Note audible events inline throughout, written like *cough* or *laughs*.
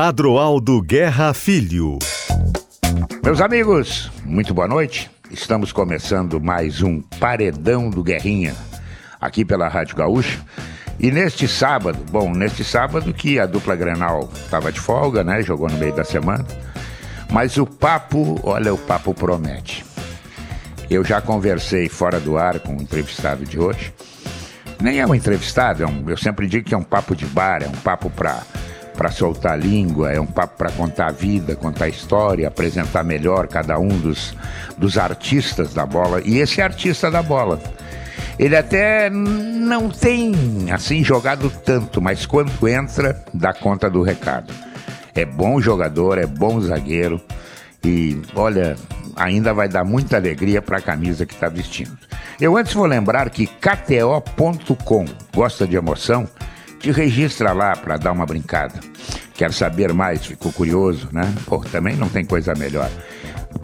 Adroaldo Guerra Filho. Meus amigos, muito boa noite. Estamos começando mais um Paredão do Guerrinha, aqui pela Rádio Gaúcha. E neste sábado, bom, neste sábado que a dupla Grenal estava de folga, né? Jogou no meio da semana. Mas o papo, olha, o papo promete. Eu já conversei fora do ar com o entrevistado de hoje. Nem é um entrevistado, é um, eu sempre digo que é um papo de bar, é um papo para para soltar a língua, é um papo para contar a vida, contar a história, apresentar melhor cada um dos, dos artistas da bola. E esse artista da bola, ele até não tem assim jogado tanto, mas quando entra, dá conta do recado. É bom jogador, é bom zagueiro e olha, ainda vai dar muita alegria para a camisa que está vestindo. Eu antes vou lembrar que KTO.com gosta de emoção te registra lá para dar uma brincada. Quer saber mais? Ficou curioso, né? Pô, também não tem coisa melhor.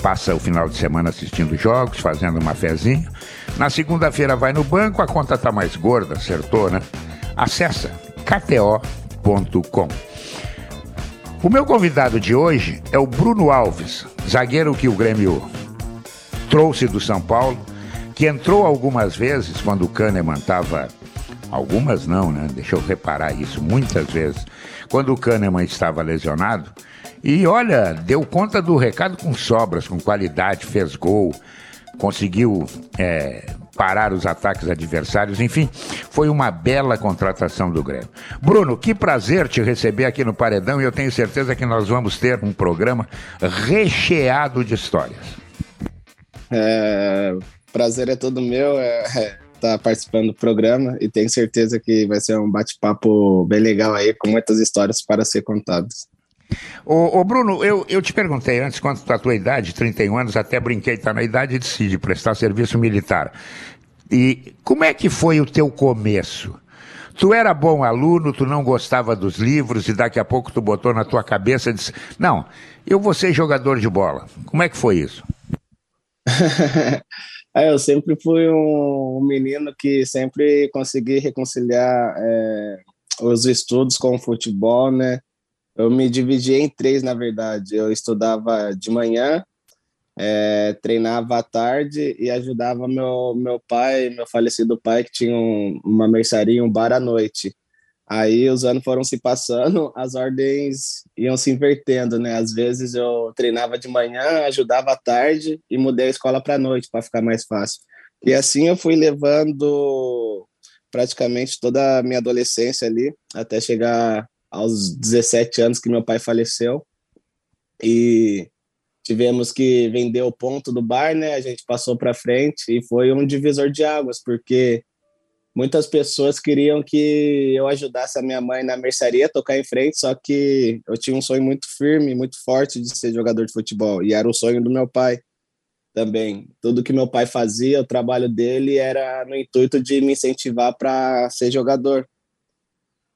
Passa o final de semana assistindo jogos, fazendo uma fezinha. Na segunda-feira vai no banco, a conta tá mais gorda, acertou, né? Acessa kto.com. O meu convidado de hoje é o Bruno Alves, zagueiro que o Grêmio trouxe do São Paulo, que entrou algumas vezes quando o Kahneman estava Algumas não, né? Deixa eu reparar isso, muitas vezes. Quando o Kahneman estava lesionado, e olha, deu conta do recado com sobras, com qualidade, fez gol, conseguiu é, parar os ataques adversários, enfim, foi uma bela contratação do Grêmio. Bruno, que prazer te receber aqui no Paredão e eu tenho certeza que nós vamos ter um programa recheado de histórias. É, prazer é todo meu. É, é tá participando do programa e tenho certeza que vai ser um bate-papo bem legal aí, com muitas histórias para ser contadas. Ô, ô, Bruno, eu, eu te perguntei antes quanto a tua idade, 31 anos, até brinquei, tá na idade de, de prestar serviço militar. E como é que foi o teu começo? Tu era bom aluno, tu não gostava dos livros e daqui a pouco tu botou na tua cabeça e disse: Não, eu vou ser jogador de bola. Como é que foi isso? *laughs* É, eu sempre fui um, menino que sempre consegui reconciliar é, os estudos com o futebol, né? Eu me dividi em três, na verdade. Eu estudava de manhã, é, treinava à tarde e ajudava meu, meu pai, meu falecido pai, que tinha um, uma mercearia, um bar à noite. Aí os anos foram se passando, *laughs* as ordens iam se invertendo, né? Às vezes eu treinava de manhã, ajudava à tarde e mudei a escola para noite para ficar mais fácil. E assim eu fui levando praticamente toda a minha adolescência ali, até chegar aos 17 anos que meu pai faleceu. E tivemos que vender o ponto do bar, né? A gente passou para frente e foi um divisor de águas, porque muitas pessoas queriam que eu ajudasse a minha mãe na mercearia tocar em frente, só que eu tinha um sonho muito firme, muito forte de ser jogador de futebol, e era o sonho do meu pai também. Tudo que meu pai fazia, o trabalho dele era no intuito de me incentivar para ser jogador.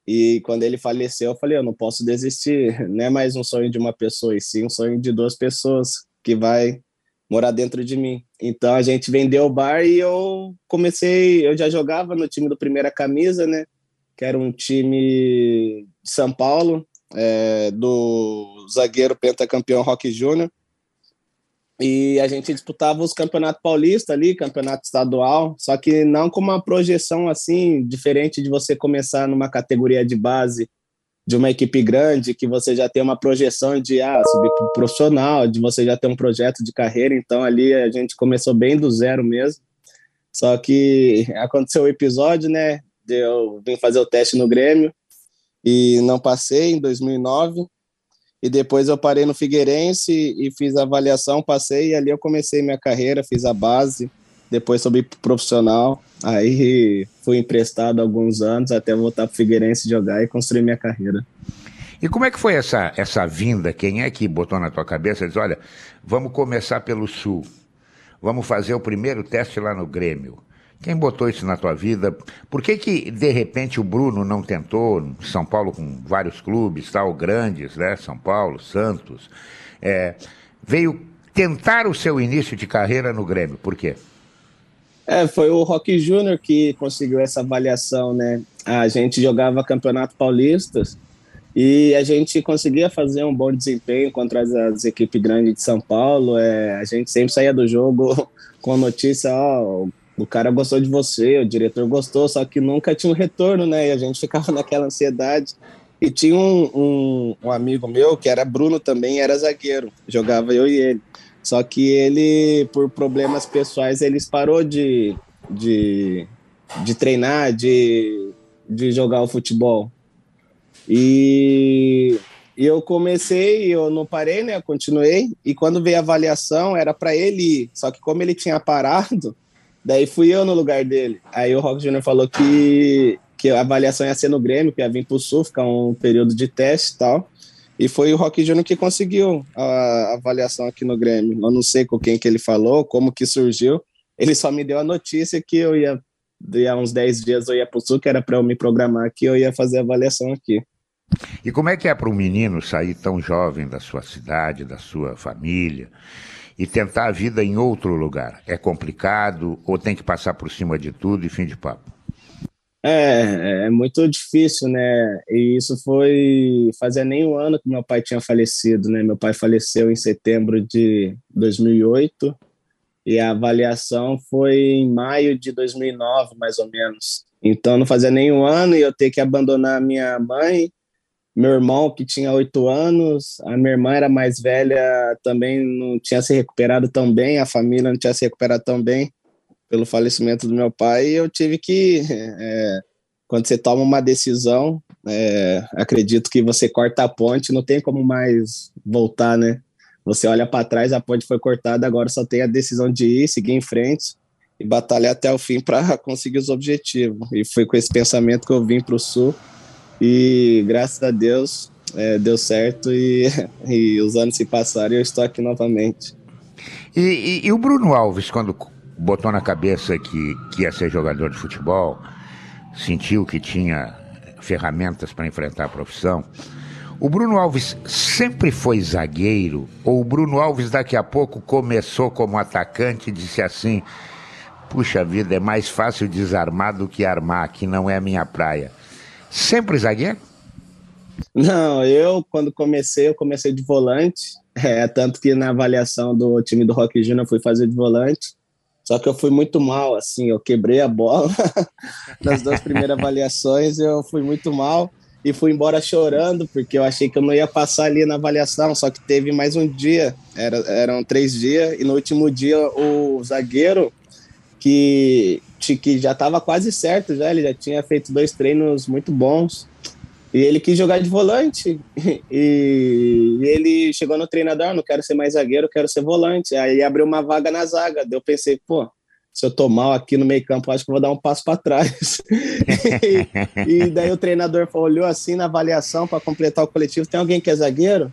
E quando ele faleceu, eu falei, eu não posso desistir, *laughs* não é mais um sonho de uma pessoa, e sim um sonho de duas pessoas que vai morar dentro de mim. Então a gente vendeu o bar e eu comecei, eu já jogava no time do Primeira Camisa, né? Que era um time de São Paulo, é, do zagueiro pentacampeão Rock Júnior. E a gente disputava os campeonatos paulistas ali, campeonato estadual, só que não com uma projeção assim, diferente de você começar numa categoria de base de uma equipe grande, que você já tem uma projeção de ah, subir para profissional, de você já ter um projeto de carreira, então ali a gente começou bem do zero mesmo. Só que aconteceu o episódio, né? Eu vim fazer o teste no Grêmio e não passei em 2009. E depois eu parei no Figueirense e fiz a avaliação, passei e ali eu comecei minha carreira, fiz a base, depois subi pro profissional, aí fui emprestado alguns anos até voltar pro Figueirense jogar e construir minha carreira. E como é que foi essa, essa vinda? Quem é que botou na tua cabeça? Diz, olha, vamos começar pelo Sul. Vamos fazer o primeiro teste lá no Grêmio. Quem botou isso na tua vida? Por que que, de repente, o Bruno não tentou? São Paulo com vários clubes, tal, grandes, né? São Paulo, Santos. É, veio tentar o seu início de carreira no Grêmio. Por quê? É, foi o Rock Júnior que conseguiu essa avaliação, né? A gente jogava Campeonato Paulistas E a gente conseguia fazer um bom desempenho contra as, as equipes grandes de São Paulo. É, a gente sempre saía do jogo *laughs* com a notícia, ó, o cara gostou de você, o diretor gostou, só que nunca tinha um retorno, né? E a gente *laughs* ficava naquela ansiedade. E tinha um, um, um, amigo meu, que era Bruno também, era zagueiro, jogava eu e ele. Só que ele, por problemas pessoais, ele parou de, de, de treinar, de, de jogar o futebol. E, eu comecei, eu não parei, né? Eu continuei. E quando veio a avaliação, era para ele ir. Só que como ele tinha parado, *laughs* daí fui eu no lugar dele. Aí o Rock Júnior falou que, que a avaliação ia ser no Grêmio, que ia vir pro Sul, ficar um período de teste e tal. E foi o Rock Júnior que conseguiu a avaliação aqui no Grêmio. Eu não sei com quem que ele falou, como que surgiu. Ele só me deu a notícia que eu ia, há uns 10 dias eu ia pro Sul, que era para eu me programar aqui, eu ia fazer a avaliação aqui. E como é que é para um menino sair tão jovem da sua cidade, da sua família, e tentar a vida em outro lugar? É complicado ou tem que passar por cima de tudo e fim de papo? É, é muito difícil, né? E isso foi fazia nem um ano que meu pai tinha falecido, né? Meu pai faleceu em setembro de 2008 e a avaliação foi em maio de 2009, mais ou menos. Então não fazia nem um ano e eu ter que abandonar minha mãe meu irmão, que tinha oito anos, a minha irmã era mais velha, também não tinha se recuperado tão bem, a família não tinha se recuperado tão bem pelo falecimento do meu pai, eu tive que, *laughs* é, quando você toma uma decisão, é, acredito que você corta a ponte, não tem como mais voltar, né? Você olha para trás, a ponte foi cortada, agora só tem a decisão de ir, seguir em frente e batalhar até o fim *laughs* para conseguir os objetivos. E foi com esse pensamento que eu vim para o Sul e graças a Deus é, deu certo e, *laughs* e os anos se passaram e eu estou aqui novamente. E, e, e, o Bruno Alves, quando botou na cabeça que, que ia ser jogador de futebol, sentiu que tinha ferramentas para enfrentar a profissão. O Bruno Alves sempre foi zagueiro? Ou o Bruno Alves daqui a pouco começou como atacante e disse assim: puxa vida, é mais fácil desarmar do que armar, que não é a minha praia? Sempre zagueiro? Não, eu quando comecei, eu comecei de volante, é, tanto que na avaliação do time do Rock Júnior fui fazer de volante, só que eu fui muito mal, assim, eu quebrei a bola *laughs* nas duas primeiras *laughs* avaliações, eu fui muito mal e fui embora chorando, porque eu achei que eu não ia passar ali na avaliação, só que teve mais um dia, era, eram três dias, e no último dia o zagueiro, que que já estava quase certo, já ele já tinha feito dois treinos muito bons. E ele quis jogar de volante. *laughs* E, ele chegou no treinador, não quero ser mais zagueiro, quero ser volante. Aí abriu uma vaga na zaga. Daí eu pensei, pô, se eu tô mal aqui no meio campo, acho que vou dar um passo para trás. *laughs* e, e, daí o treinador olhou assim na avaliação para completar o coletivo, tem alguém que é zagueiro?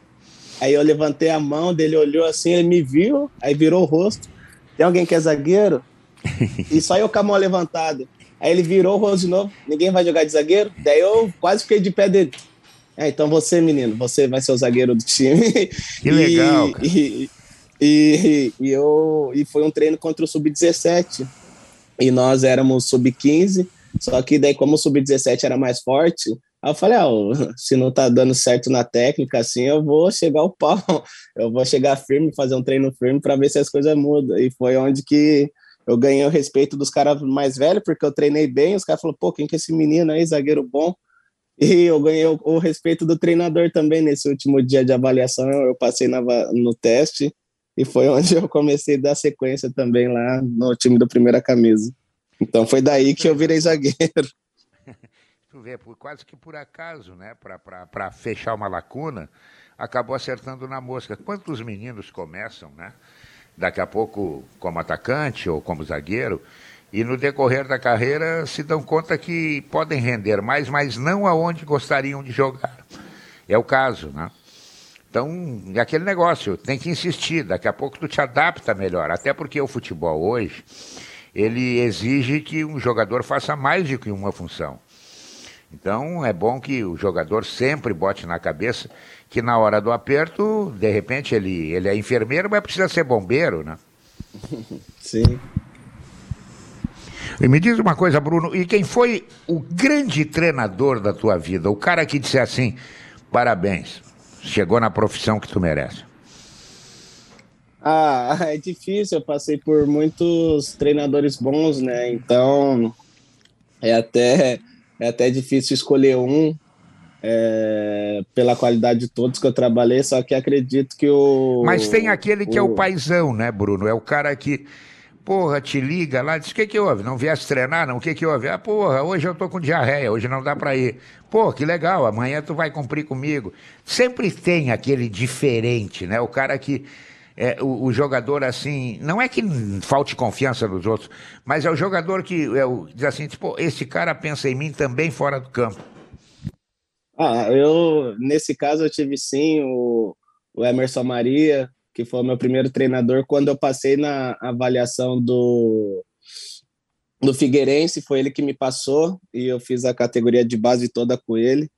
Aí eu levantei a mão, dele olhou assim, ele me viu, aí virou o rosto. Tem alguém que é zagueiro? *laughs* e só eu com a mão levantada. Aí ele virou o rosto de novo, ninguém vai jogar de zagueiro. Daí eu quase fiquei de pé dele. É, então você, menino, você vai ser o zagueiro do time. *laughs* Que legal. E, e, e, eu, e foi um treino contra o Sub-17. E nós éramos Sub-15, só que daí, como o Sub-17 era mais forte, aí eu falei, ah, se não tá dando certo na técnica, assim, eu vou chegar ao pau. *laughs* Eu vou chegar firme, fazer um treino firme para ver se as coisas mudam. E foi onde que eu ganhei o respeito dos caras mais velhos, porque eu treinei bem. Os caras falaram, pô, quem que é esse menino aí, zagueiro bom? E eu ganhei o, o, respeito do treinador também nesse último dia de avaliação. Eu, passei na, no teste e foi *laughs* onde eu comecei a dar sequência também lá no time do Primeira Camisa. Então foi daí que eu virei zagueiro. *laughs* Tu vê, quase que por acaso, né? Para fechar uma lacuna, acabou acertando na mosca. Quantos meninos começam, né? Daqui a pouco como atacante ou como zagueiro, e no decorrer da carreira se dão conta que podem render mais, mas não aonde gostariam de jogar. É o caso, né? Então, é aquele negócio, tem que insistir, daqui a pouco tu te adapta melhor, até porque o futebol hoje, ele exige que um jogador faça mais do que uma função. Então, é bom que o jogador sempre bote na cabeça que na hora do aperto, de repente ele, ele é enfermeiro, mas precisa ser bombeiro, né? *laughs* Sim. E me diz uma coisa, Bruno, e quem foi o grande treinador da tua vida? O cara que disse assim, parabéns. Chegou na profissão que tu merece. Ah, *laughs* é difícil. Eu passei por muitos treinadores bons, né? Então é até, é até difícil escolher um é, pela qualidade de todos que eu trabalhei, só que acredito que o. Mas tem aquele que o... é o paizão, né, Bruno? É o cara que porra, te liga lá, diz, o que que houve? Não viesse treinar, não? O que que houve? Ah, porra, hoje eu tô com diarreia, hoje não dá para ir. Pô, que legal, amanhã tu vai cumprir comigo. Sempre tem aquele diferente, né? O cara que... É, o, o, jogador assim, não é que falte confiança nos outros, mas é o jogador que é o, diz assim, tipo, esse cara pensa em mim também fora do campo. Ah, eu, nesse caso, eu tive sim o, o Emerson Maria, que foi o meu primeiro treinador, quando eu passei na avaliação do, do Figueirense, foi ele que me passou e eu fiz a categoria de base toda com ele.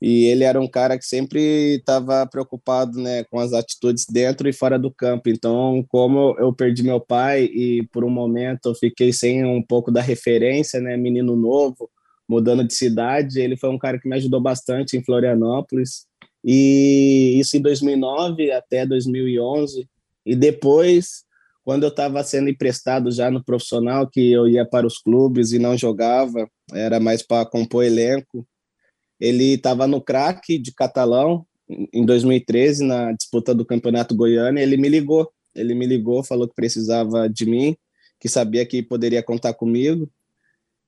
E ele era um cara que sempre estava preocupado né, com as atitudes dentro e fora do campo. Então, como eu perdi meu pai e por um momento eu fiquei sem um pouco da referência, né, menino novo, mudando de cidade, ele foi um cara que me ajudou bastante em Florianópolis e isso em 2009 até 2011. E depois, quando eu estava sendo emprestado já no profissional, que eu ia para os clubes e não jogava, era mais para compor elenco. Ele estava no craque de Catalão em 2013, na disputa do Campeonato Goiano. Ele me ligou. Ele me ligou, falou que precisava de mim, que sabia que poderia contar comigo.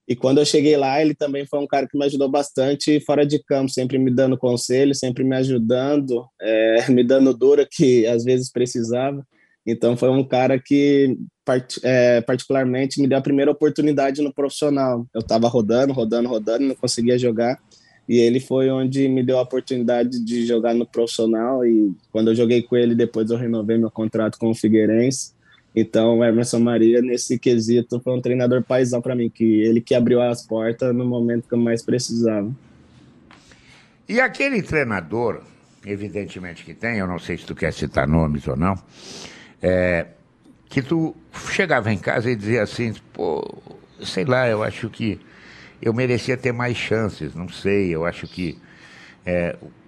E quando eu cheguei lá, ele também foi um cara que me ajudou bastante fora de campo, sempre me dando conselho, sempre me ajudando, é, *laughs* me dando dura que às vezes precisava. Então foi um cara que part, é, particularmente me deu a primeira oportunidade no profissional. Eu estava rodando, rodando, rodando, não conseguia jogar. E ele foi onde me deu a oportunidade de jogar no profissional. E quando eu joguei com ele, depois eu renovei meu contrato com o Figueirense. Então, o Emerson Maria, nesse quesito, foi um treinador paisão para mim, que ele que abriu as portas no momento que eu mais precisava. E aquele treinador, evidentemente que tem, eu não sei se tu quer citar nomes ou não, é, que tu chegava em casa e dizia assim, pô, sei lá, eu acho que eu merecia ter mais chances, não sei, eu acho que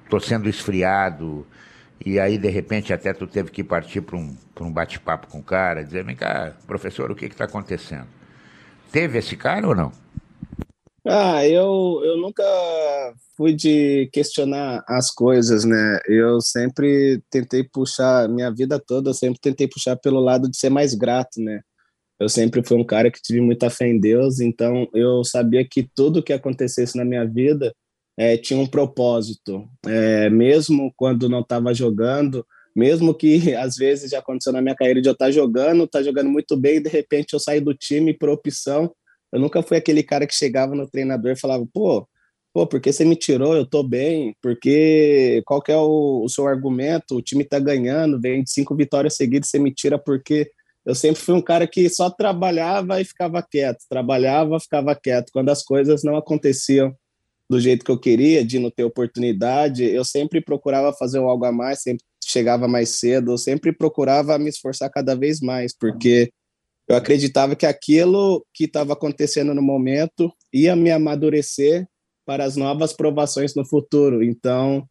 estou é, sendo esfriado, e aí, de repente, até tu teve que partir para um, um bate-papo com o cara, dizer, vem cá, professor, o que está acontecendo? Teve esse cara ou não? Ah, eu, eu nunca fui de questionar as coisas, né? Eu sempre tentei puxar, minha vida toda, eu sempre tentei puxar pelo lado de ser mais grato, né? Eu sempre fui um cara que tive muita fé em Deus, então eu sabia que tudo que acontecesse na minha vida é, tinha um propósito, é, mesmo quando não estava jogando, mesmo que *laughs* às vezes já aconteceu na minha carreira de eu estar tá jogando, estar tá jogando muito bem e de repente eu saí do time por opção. Eu nunca fui aquele cara que chegava no treinador e falava, pô, pô, por que você me tirou? Eu tô bem. Porque qual que é o, o seu argumento? O time tá ganhando, vem de cinco vitórias seguidas, você me tira porque eu sempre fui um cara que só trabalhava e ficava quieto, trabalhava, ficava quieto. Quando as coisas não aconteciam do jeito que eu queria, de não ter oportunidade, eu sempre procurava fazer algo a mais, sempre chegava mais cedo, eu sempre procurava me esforçar cada vez mais, porque eu acreditava que aquilo que estava acontecendo no momento ia me amadurecer para as novas provações no futuro. Então,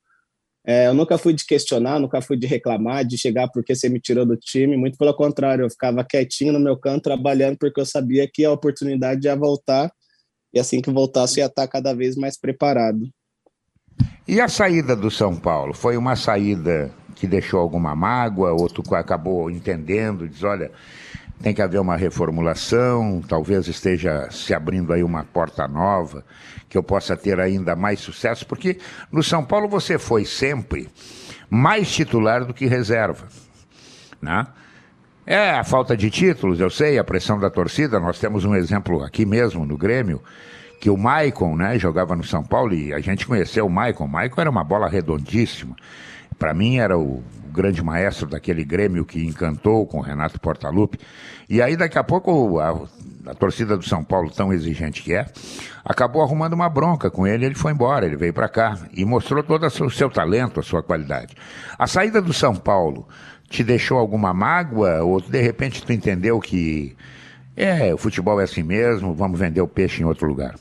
é, eu nunca fui de questionar, nunca fui de reclamar, de chegar porque você me tirou do time, muito pelo contrário, eu ficava quietinho no meu canto trabalhando porque eu sabia que a oportunidade ia voltar e assim que voltasse ia estar cada vez mais preparado. E a saída do São Paulo? Foi uma saída que deixou alguma mágoa, ou tu acabou entendendo, diz, olha, tem que haver uma reformulação, talvez esteja se abrindo aí uma porta nova, que eu possa ter ainda mais sucesso, porque no São Paulo você foi sempre mais titular do que reserva, né? É a falta de títulos, eu sei, a pressão da torcida. Nós temos um exemplo aqui mesmo no Grêmio, que o Maicon, né, jogava no São Paulo e a gente conheceu o Maicon. O Maicon era uma bola redondíssima. Para mim era o, grande maestro daquele Grêmio que encantou com o Renato Portaluppi. E aí daqui a pouco a, a torcida do São Paulo, tão exigente que é, acabou arrumando uma bronca com ele, ele foi embora, ele veio para cá e mostrou todo o seu talento, a sua qualidade. A saída do São Paulo te deixou alguma mágoa? Ou de repente tu entendeu que é, o futebol é assim mesmo, vamos vender o peixe em outro lugar?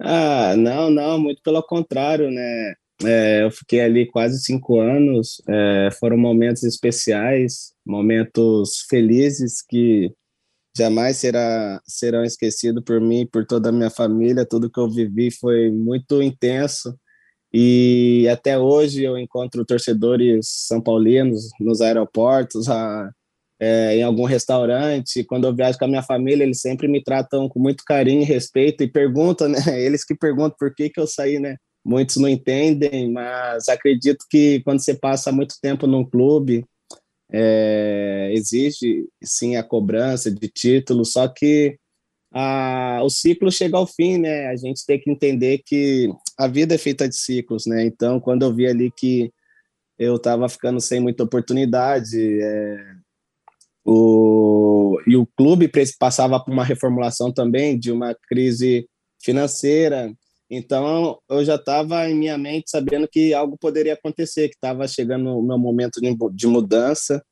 Ah, não, não, muito pelo contrário, né? é, eu fiquei ali quase cinco anos. É, foram momentos especiais, momentos felizes que jamais será, serão esquecidos por mim, por toda a minha família. Tudo que eu vivi foi muito intenso. E até hoje eu encontro torcedores são paulinos nos aeroportos, a, é, em algum restaurante. Quando eu viajo com a minha família, eles sempre me tratam com muito carinho e respeito e perguntam, né? *laughs* Eles que perguntam por que, que eu saí, né? Muitos não entendem, mas acredito que quando você passa muito tempo num clube, é, exige sim a cobrança de título, só que o ciclo chega ao fim, né? A gente tem que entender que a vida é feita de ciclos, né? Então, quando eu vi ali que eu estava ficando sem muita oportunidade, é, o, e o clube passava por uma reformulação também, de uma crise financeira, então, eu já estava em minha mente sabendo que algo poderia acontecer, que estava chegando o meu momento de mudança.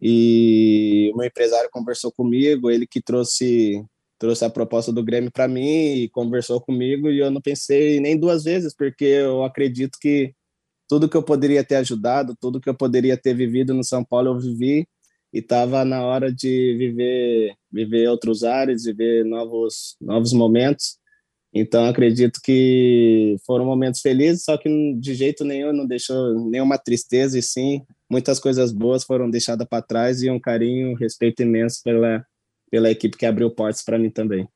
E o meu empresário conversou comigo, ele que trouxe trouxe a proposta do Grêmio para mim e conversou comigo e eu não pensei nem duas vezes, porque eu acredito que tudo que eu poderia ter ajudado, tudo que eu poderia ter vivido no São Paulo eu vivi e estava na hora de viver viver outros ares, viver novos novos momentos. Então, acredito que foram momentos felizes, só que de jeito nenhum não deixou nenhuma tristeza, e sim, muitas coisas boas foram deixadas para trás e um carinho, um respeito imenso pela, pela equipe que abriu portas para mim também.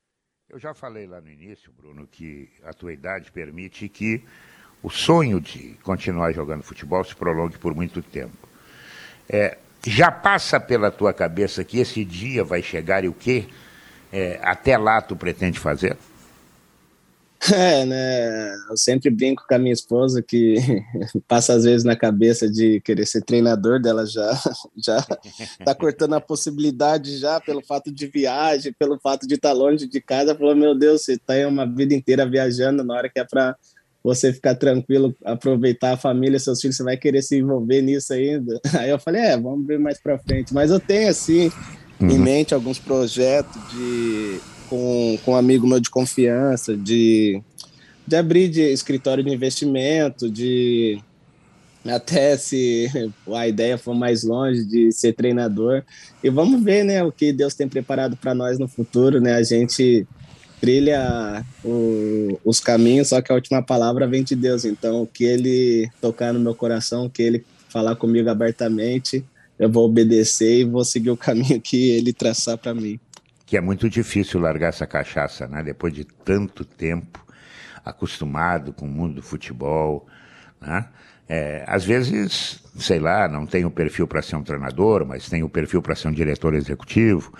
Eu já falei lá no início, Bruno, que a tua idade permite que o sonho de continuar jogando futebol se prolongue por muito tempo. É, já passa pela tua cabeça que esse dia vai chegar e o que é, até lá tu pretende fazer? *laughs* É, né? Eu sempre brinco com a minha esposa que *laughs* passa às vezes na cabeça de querer ser treinador dela já *laughs* já tá cortando a possibilidade já pelo fato de viagem, pelo fato de estar tá longe de casa. Falou: "Meu Deus, você tá aí uma vida inteira viajando, na hora que é para você ficar tranquilo, aproveitar a família, seus filhos, você vai querer se envolver nisso ainda?" Aí eu falei: "É, vamos ver mais para frente". Mas eu tenho assim uhum. em mente alguns projetos de com, com um amigo meu de confiança, de, de abrir de escritório de investimento, de até se a ideia for mais longe de ser treinador. E vamos ver, né, o que Deus tem preparado para nós no futuro, né? A gente trilha o, os caminhos, só que a última palavra vem de Deus. Então, o que ele tocar no meu coração, o que ele falar comigo abertamente, eu vou obedecer e vou seguir o caminho que ele traçar para mim que é muito difícil largar essa cachaça, né? Depois de tanto tempo acostumado com o mundo do futebol, né? É, às vezes, sei lá, não tem o perfil para ser um treinador, mas tem o perfil para ser um diretor executivo,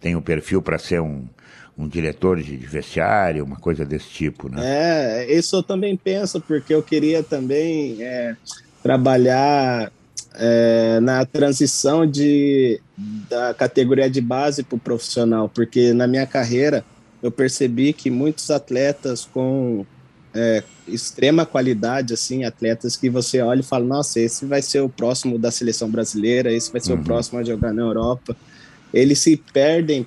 tem o perfil para ser um, um diretor de vestiário, uma coisa desse tipo, né? É, isso eu também penso, porque eu queria também é, trabalhar é, na transição de, da categoria de base para o profissional, porque na minha carreira eu percebi que muitos atletas com é, extrema qualidade, assim, atletas que você olha e fala, nossa, esse vai ser o próximo da seleção brasileira, esse vai ser uhum. o próximo a jogar na Europa, eles se perdem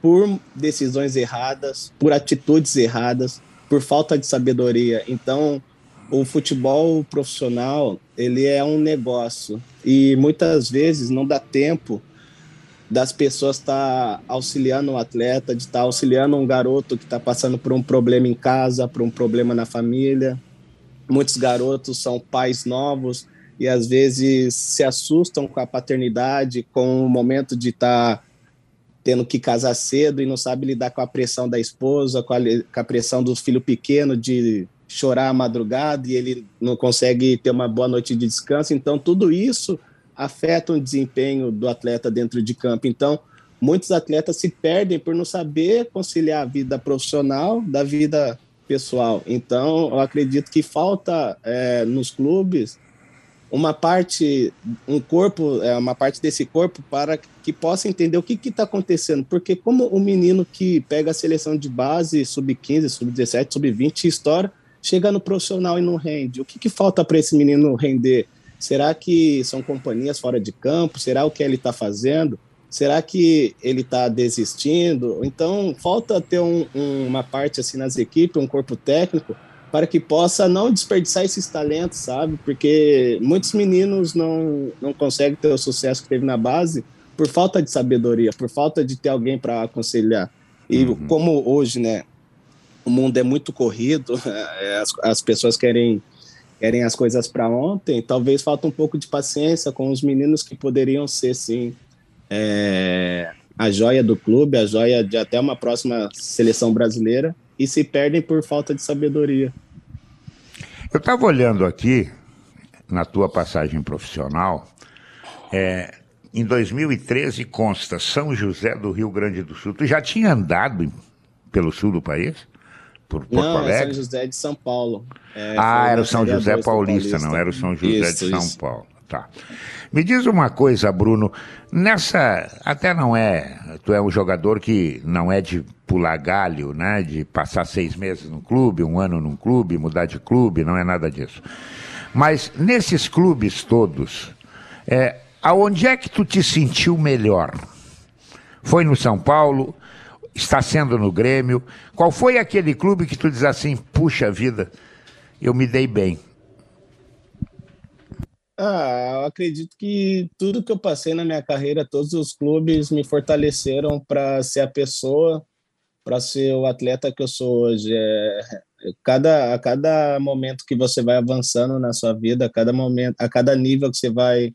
por decisões erradas, por atitudes erradas, por falta de sabedoria. Então, o futebol profissional ele é um negócio e muitas vezes não dá tempo das pessoas estar tá auxiliando o atleta, de estar tá auxiliando um garoto que está passando por um problema em casa, por um problema na família. Muitos garotos são pais novos e às vezes se assustam com a paternidade, com o momento de estar tá tendo que casar cedo e não sabe lidar com a pressão da esposa, com a, com a pressão do filho pequeno de chorar à madrugada e ele não consegue ter uma boa noite de descanso. Então, tudo isso afeta o desempenho do atleta dentro de campo. Então, muitos atletas se perdem por não saber conciliar a vida profissional da vida pessoal. Então, eu acredito que falta é, nos clubes uma parte, um corpo, é, uma parte desse corpo para que possa entender o que está acontecendo. Porque como o menino que pega a seleção de base, sub-15, sub-17, sub-20, estoura, chega no profissional e não rende. O que, que falta para esse menino render? Será que são companhias fora de campo? Será o que ele está fazendo? Será que ele está desistindo? Então, falta ter um, um, uma parte assim nas equipes, um corpo técnico, para que possa não desperdiçar esses talentos, sabe? Porque muitos meninos não, não conseguem ter o sucesso que teve na base por falta de sabedoria, por falta de ter alguém para aconselhar. E uhum. como hoje, né, o mundo é muito corrido, *laughs* é, as, as pessoas querem querem as coisas para ontem, talvez falta um pouco de paciência com os meninos que poderiam ser, sim, é, a joia do clube, a joia de até uma próxima seleção brasileira, e se perdem por falta de sabedoria. Eu estava olhando aqui, na tua passagem profissional, é, em 2013 consta São José do Rio Grande do Sul. Tu já tinha andado pelo sul do país? Por Porto não, Alegre? É São José de São Paulo. É, ah, era o São José Paulista, Paulista, não era o São José isso, de São isso. Paulo. Tá. Me diz uma coisa, Bruno. Nessa. Até não é. Tu é um jogador que não é de pular galho, né? De passar seis meses no clube, um ano num clube, mudar de clube, não é nada disso. Mas nesses clubes todos, é, aonde é que tu te sentiu melhor? Foi no São Paulo? Está sendo no Grêmio. Qual foi aquele clube que tu diz assim, puxa vida, eu me dei bem? Ah, eu acredito que tudo que eu passei na minha carreira, todos os clubes me fortaleceram para ser a pessoa, para ser o atleta que eu sou hoje. É, cada, a cada momento que você vai avançando na sua vida, a cada momento, a cada nível que você vai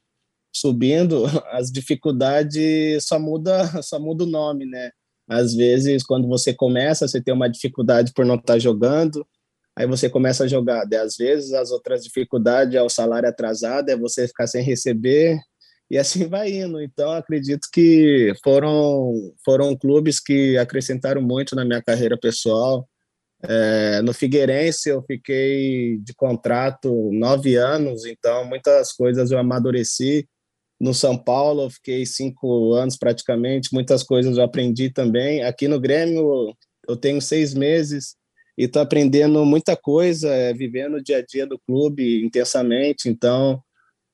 subindo, *laughs* as dificuldades só muda, *laughs* só muda o nome, né? Às vezes, quando você começa, você tem uma dificuldade por não estar tá jogando, aí você começa a jogar. Daí, às vezes, as outras dificuldades é o salário atrasado, é você ficar sem receber, e assim *laughs* vai indo. Então, acredito que foram, foram clubes que acrescentaram muito na minha carreira pessoal. É, no Figueirense, eu fiquei de contrato nove anos, então muitas coisas eu amadureci no São Paulo, fiquei cinco anos praticamente, muitas coisas eu aprendi também. Aqui no Grêmio, eu tenho seis meses e estou aprendendo muita coisa, é, vivendo o dia a dia do clube intensamente. Então,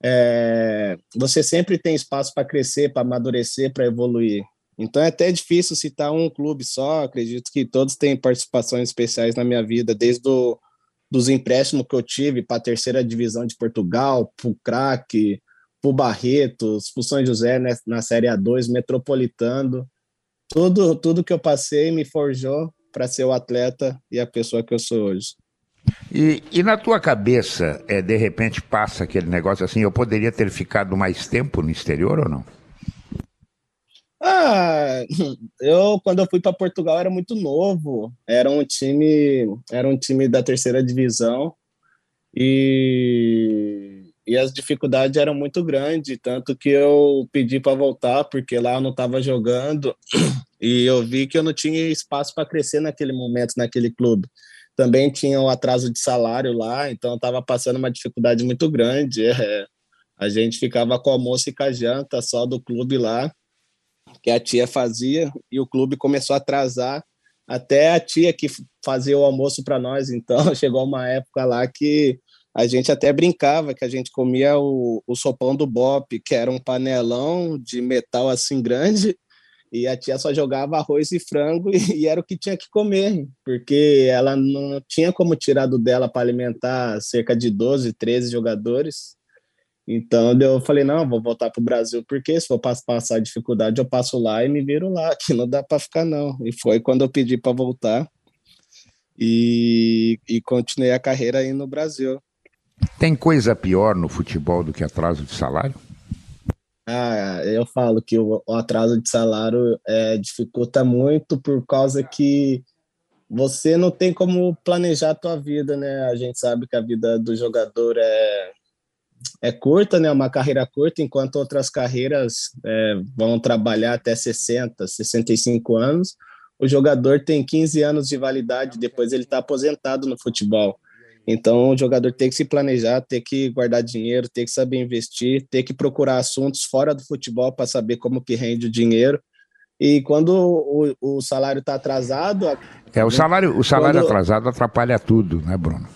é, você sempre tem espaço para crescer, para amadurecer, para evoluir. Então, é até difícil citar um clube só. Acredito que todos têm participações especiais na minha vida, desde o, dos empréstimos que eu tive para a terceira divisão de Portugal, para o craque, pro Barretos, pro São José né, na Série A2, metropolitando. Tudo, tudo que eu passei me forjou para ser o atleta e a pessoa que eu sou hoje. E, e, na tua cabeça, é, de repente passa aquele negócio assim, eu poderia ter ficado mais tempo no exterior ou não? Ah, *laughs* eu quando eu fui para Portugal era muito novo, era um time, era um time da terceira divisão e e as dificuldades eram muito grandes, tanto que eu pedi para voltar, porque lá eu não estava jogando, *clears throat* e eu vi que eu não tinha espaço para crescer naquele momento, naquele clube. Também tinha o atraso de salário lá, então estava passando uma dificuldade muito grande. *laughs* É, a gente ficava com almoço e com a janta só do clube lá, que a tia fazia, e o clube começou a atrasar até a tia que fazia o almoço para nós. *laughs* Então chegou uma época lá que a gente até brincava que a gente comia o, o sopão do Bop, que era um panelão de metal assim grande, e a tia só jogava arroz e frango *laughs* e, era o que tinha que comer, porque ela não tinha como tirar do dela para alimentar cerca de 12, 13 jogadores. Então eu falei, não, vou voltar para o Brasil, porque se for passar dificuldade, eu passo lá e me viro lá, que não dá para ficar não. E foi quando eu pedi para voltar e, e continuei a carreira aí no Brasil. Tem coisa pior no futebol do que atraso de salário? Ah, eu falo que o, atraso de salário é, dificulta muito por causa que você não tem como planejar a tua vida, né? A gente sabe que a vida do jogador é, é curta, né? Uma carreira curta, enquanto outras carreiras é, vão trabalhar até 60, 65 anos. O jogador tem 15 anos de validade, depois ele está aposentado no futebol. Então, o jogador tem que se planejar, tem que guardar dinheiro, tem que saber investir, tem que procurar assuntos fora do futebol para saber como que rende o dinheiro. E quando o, o salário está atrasado... É, o salário, o salário quando... atrasado atrapalha tudo, né, Bruno?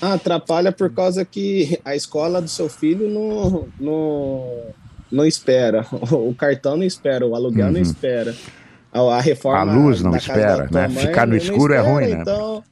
Ah, atrapalha por causa que a escola do seu filho não, não, não espera, o cartão não espera, o aluguel uhum. não espera, a, reforma... A luz não espera, né? Ficar no escuro é espera, é ruim, né? Então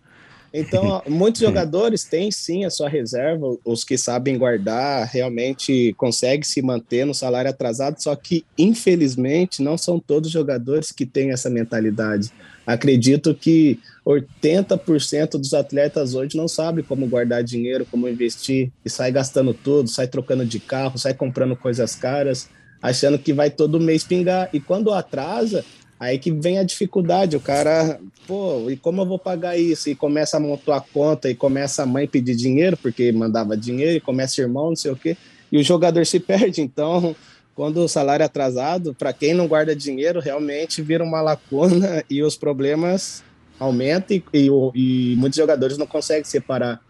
Então, muitos jogadores têm sim a sua reserva, os que sabem guardar realmente conseguem se manter no salário atrasado, só que infelizmente não são todos jogadores que têm essa mentalidade. Acredito que 80% dos atletas hoje não sabem como guardar dinheiro, como investir, e sai gastando tudo, sai trocando de carro, sai comprando coisas caras, achando que vai todo mês pingar. E quando atrasa, Aí que vem a dificuldade, o cara, pô, e como eu vou pagar isso? E começa a montar a conta e começa a mãe pedir dinheiro, porque mandava dinheiro, e começa irmão, não sei o quê, e o jogador se *laughs* perde. Então, quando o salário é atrasado, para quem não guarda dinheiro, realmente vira uma lacuna e os problemas aumentam e, e, e muitos jogadores não conseguem separar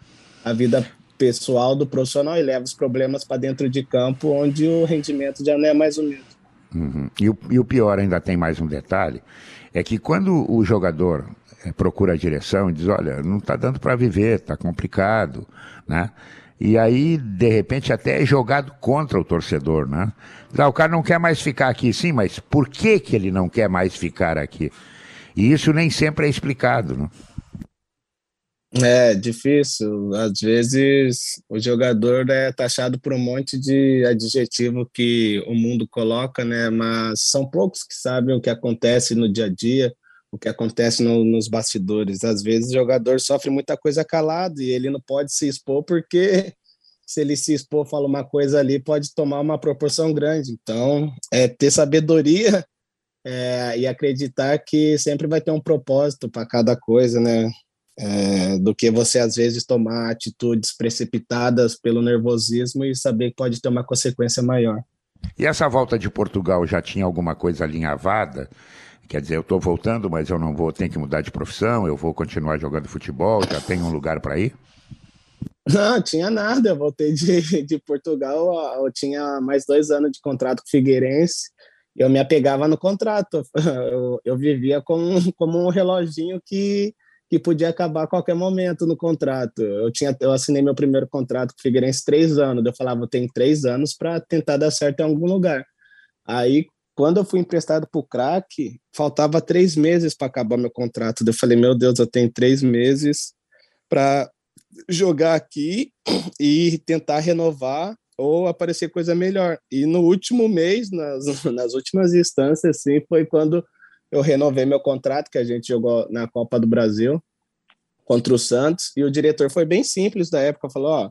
a vida pessoal do profissional e leva os problemas para dentro de campo, onde o rendimento já não é mais o mesmo. Uhum. E, o, e o pior, ainda tem mais um detalhe, é que quando o jogador é, procura a direção e diz, olha, não está dando para viver, está complicado, né? E aí, de repente, até é jogado contra o torcedor, né? Ah, o cara não quer mais ficar aqui, sim, mas por que, que ele não quer mais ficar aqui? E isso nem sempre é explicado, né? É difícil. Às vezes o jogador é taxado por um monte de adjetivo que o mundo coloca, né? Mas são poucos que sabem o que acontece no dia a dia, o que acontece no, nos bastidores. Às vezes o jogador sofre muita coisa calado e ele não pode se expor porque se ele se expor, fala uma coisa ali, pode tomar uma proporção grande. Então, é ter sabedoria é, e acreditar que sempre vai ter um propósito para cada coisa, né? É, do que você às vezes tomar atitudes precipitadas pelo nervosismo e saber que pode ter uma consequência maior. E essa volta de Portugal já tinha alguma coisa alinhavada? Quer dizer, eu estou voltando, mas eu não vou, ter que mudar de profissão, eu vou continuar jogando futebol, já tenho um lugar para ir? Não, tinha nada. Eu voltei de, de Portugal, eu tinha mais dois anos de contrato com o Figueirense. Eu me apegava no contrato. *laughs* Eu, eu vivia como, como um reloginho que que podia acabar a qualquer momento no contrato. Eu tinha, eu assinei meu primeiro contrato com o Figueirense três anos. Eu falava, eu tenho três anos para tentar dar certo em algum lugar. Aí, quando eu fui emprestado para o crack, faltava três meses para acabar meu contrato. Eu falei, meu Deus, eu tenho três meses para jogar aqui e tentar renovar ou aparecer coisa melhor. E no último mês, nas, *laughs* nas últimas instâncias, assim, foi quando eu renovei meu contrato, que a gente jogou na Copa do Brasil contra o Santos, e o diretor foi bem simples da época, falou, ó,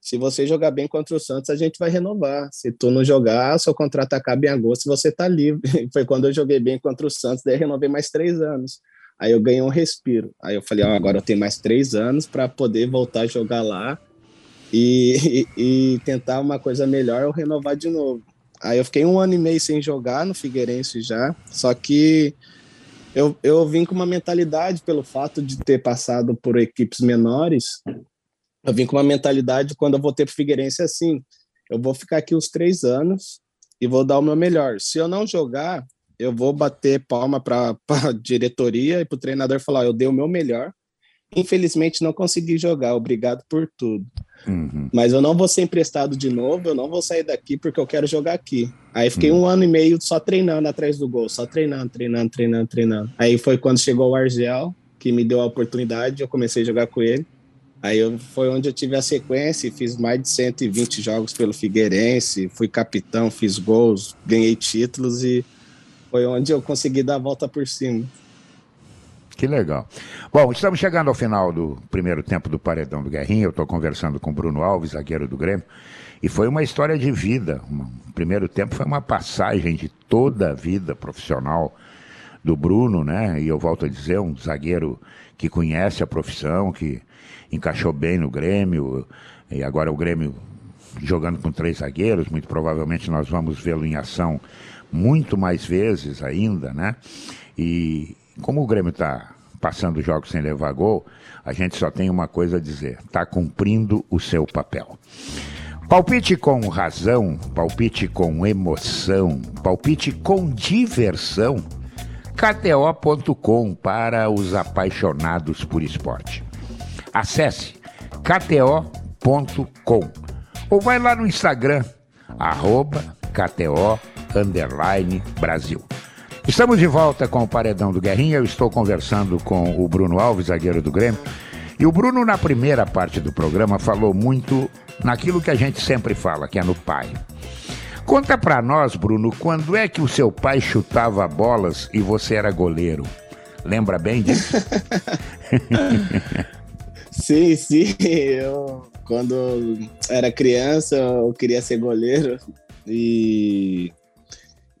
se você jogar bem contra o Santos, a gente vai renovar. Se tu não jogar, seu contrato acaba em agosto e você tá livre. *laughs* Foi quando eu joguei bem contra o Santos, daí renovei mais três anos. Aí eu ganhei um respiro. Aí eu falei, ó, agora eu tenho mais três anos para poder voltar a jogar lá e, e, e, tentar uma coisa melhor ou renovar de novo. Aí eu fiquei um ano e meio sem jogar no Figueirense já, só que eu, eu vim com uma mentalidade pelo fato de ter passado por equipes menores. Eu vim com uma mentalidade quando eu voltei para o Figueirense assim: eu vou ficar aqui uns três anos e vou dar o meu melhor. Se eu não jogar, eu vou bater palma para *laughs* a diretoria e para o treinador falar: eu dei o meu melhor. Infelizmente não consegui jogar, obrigado por tudo. Uhum. Mas eu não vou ser emprestado de novo, eu não vou sair daqui porque eu quero jogar aqui. Aí fiquei uhum. um ano e meio só treinando atrás do gol, só treinando, treinando, treinando, treinando. Aí foi quando chegou o Argel, que me deu a oportunidade, eu comecei a jogar com ele. Aí eu, foi onde eu tive a sequência, fiz mais de 120 jogos pelo Figueirense, fui capitão, fiz gols, ganhei títulos e foi onde eu consegui dar a volta por cima. Que legal. Bom, estamos chegando ao final do primeiro tempo do Paredão do Guerrinho. Eu estou conversando com Bruno Alves, zagueiro do Grêmio. E foi uma história de vida. O primeiro tempo foi uma passagem de toda a vida profissional do Bruno, né? E eu volto a dizer, um zagueiro que conhece a profissão, que encaixou bem no Grêmio. E agora o Grêmio jogando com três zagueiros. Muito provavelmente nós vamos vê-lo em ação muito mais vezes ainda, né? E, como o Grêmio está passando jogos sem levar gol, a gente só tem uma coisa a dizer: está cumprindo o seu papel. Palpite com razão, palpite com emoção, palpite com diversão. KTO.com para os apaixonados por esporte. Acesse KTO.com ou vai lá no Instagram, arroba KTO Brasil. Estamos de volta com o Paredão do Guerrinha. Eu estou conversando com o Bruno Alves, zagueiro do Grêmio. E o Bruno, na primeira parte do programa, falou muito naquilo que a gente sempre fala, que é no pai. Conta pra nós, Bruno, quando é que o seu pai chutava bolas e você era goleiro? Lembra bem disso? *laughs* sim, sim. Eu, quando era criança, eu queria ser goleiro e